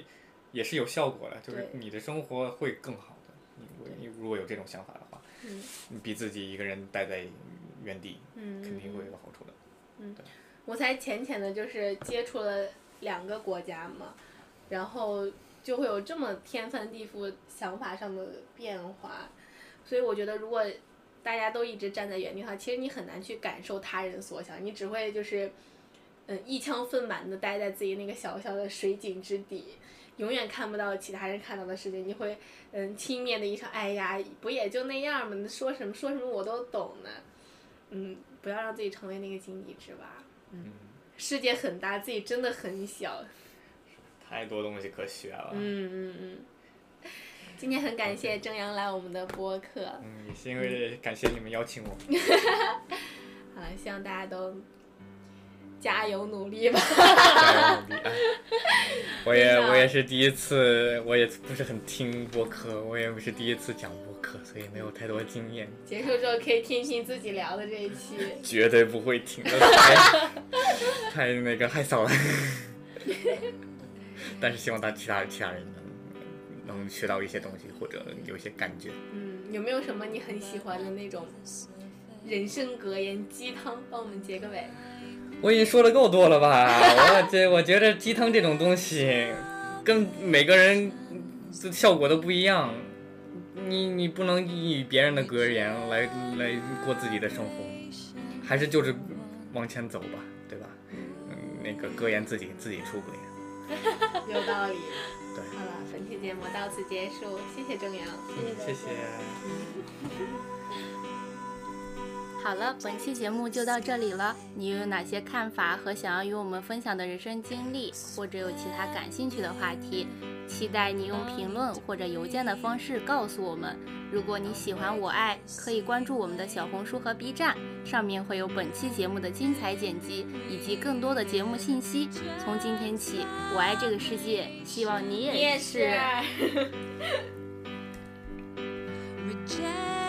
也是有效果的，就是你的生活会更好的。你如果有这种想法的话，嗯你比自己一个人待在原地嗯，肯定会有好处的。嗯我才浅浅的就是接触了两个国家嘛，然后就会有这么天翻地覆想法上的变化，所以我觉得如果大家都一直站在原地的话，其实你很难去感受他人所想，你只会就是嗯一腔愤满的待在自己那个小小的水井之底。永远看不到其他人看到的世界，你会嗯轻蔑的一声，哎呀，不也就那样嘛，说什么说什么我都懂呢，嗯，不要让自己成为那个井底之蛙。嗯，世界很大，自己真的很小。太多东西可学了。嗯嗯嗯。今天很感谢正阳来我们的播客，嗯，也是因为感谢你们邀请我。好了，希望大家都加油努力吧。加油努力 啊！我也我也是第一次，我也不是很听播客，我也不是第一次讲播客，所以没有太多经验，结束之后可以听听自己聊的这一期。绝对不会听的，太太那个害臊了。但是希望大其他其他人能能学到一些东西，或者有一些感觉。嗯，有没有什么你很喜欢的那种人生格言鸡汤？帮我们结个尾。我已经说的够多了吧？我这我觉得鸡汤这种东西，跟每个人的效果都不一样。你你不能以别人的格言来来过自己的生活，还是就是往前走吧，对吧？嗯，那个格言自己自己出轨。有道理。对好了，本期节目到此结束，谢谢正阳。谢谢。好了，本期节目就到这里了。你有哪些看法和想要与我们分享的人生经历，或者有其他感兴趣的话题？期待你用评论或者邮件的方式告诉我们。如果你喜欢我爱，可以关注我们的小红书和 B 站，上面会有本期节目的精彩剪辑以及更多的节目信息。从今天起，我爱这个世界，希望你也。是。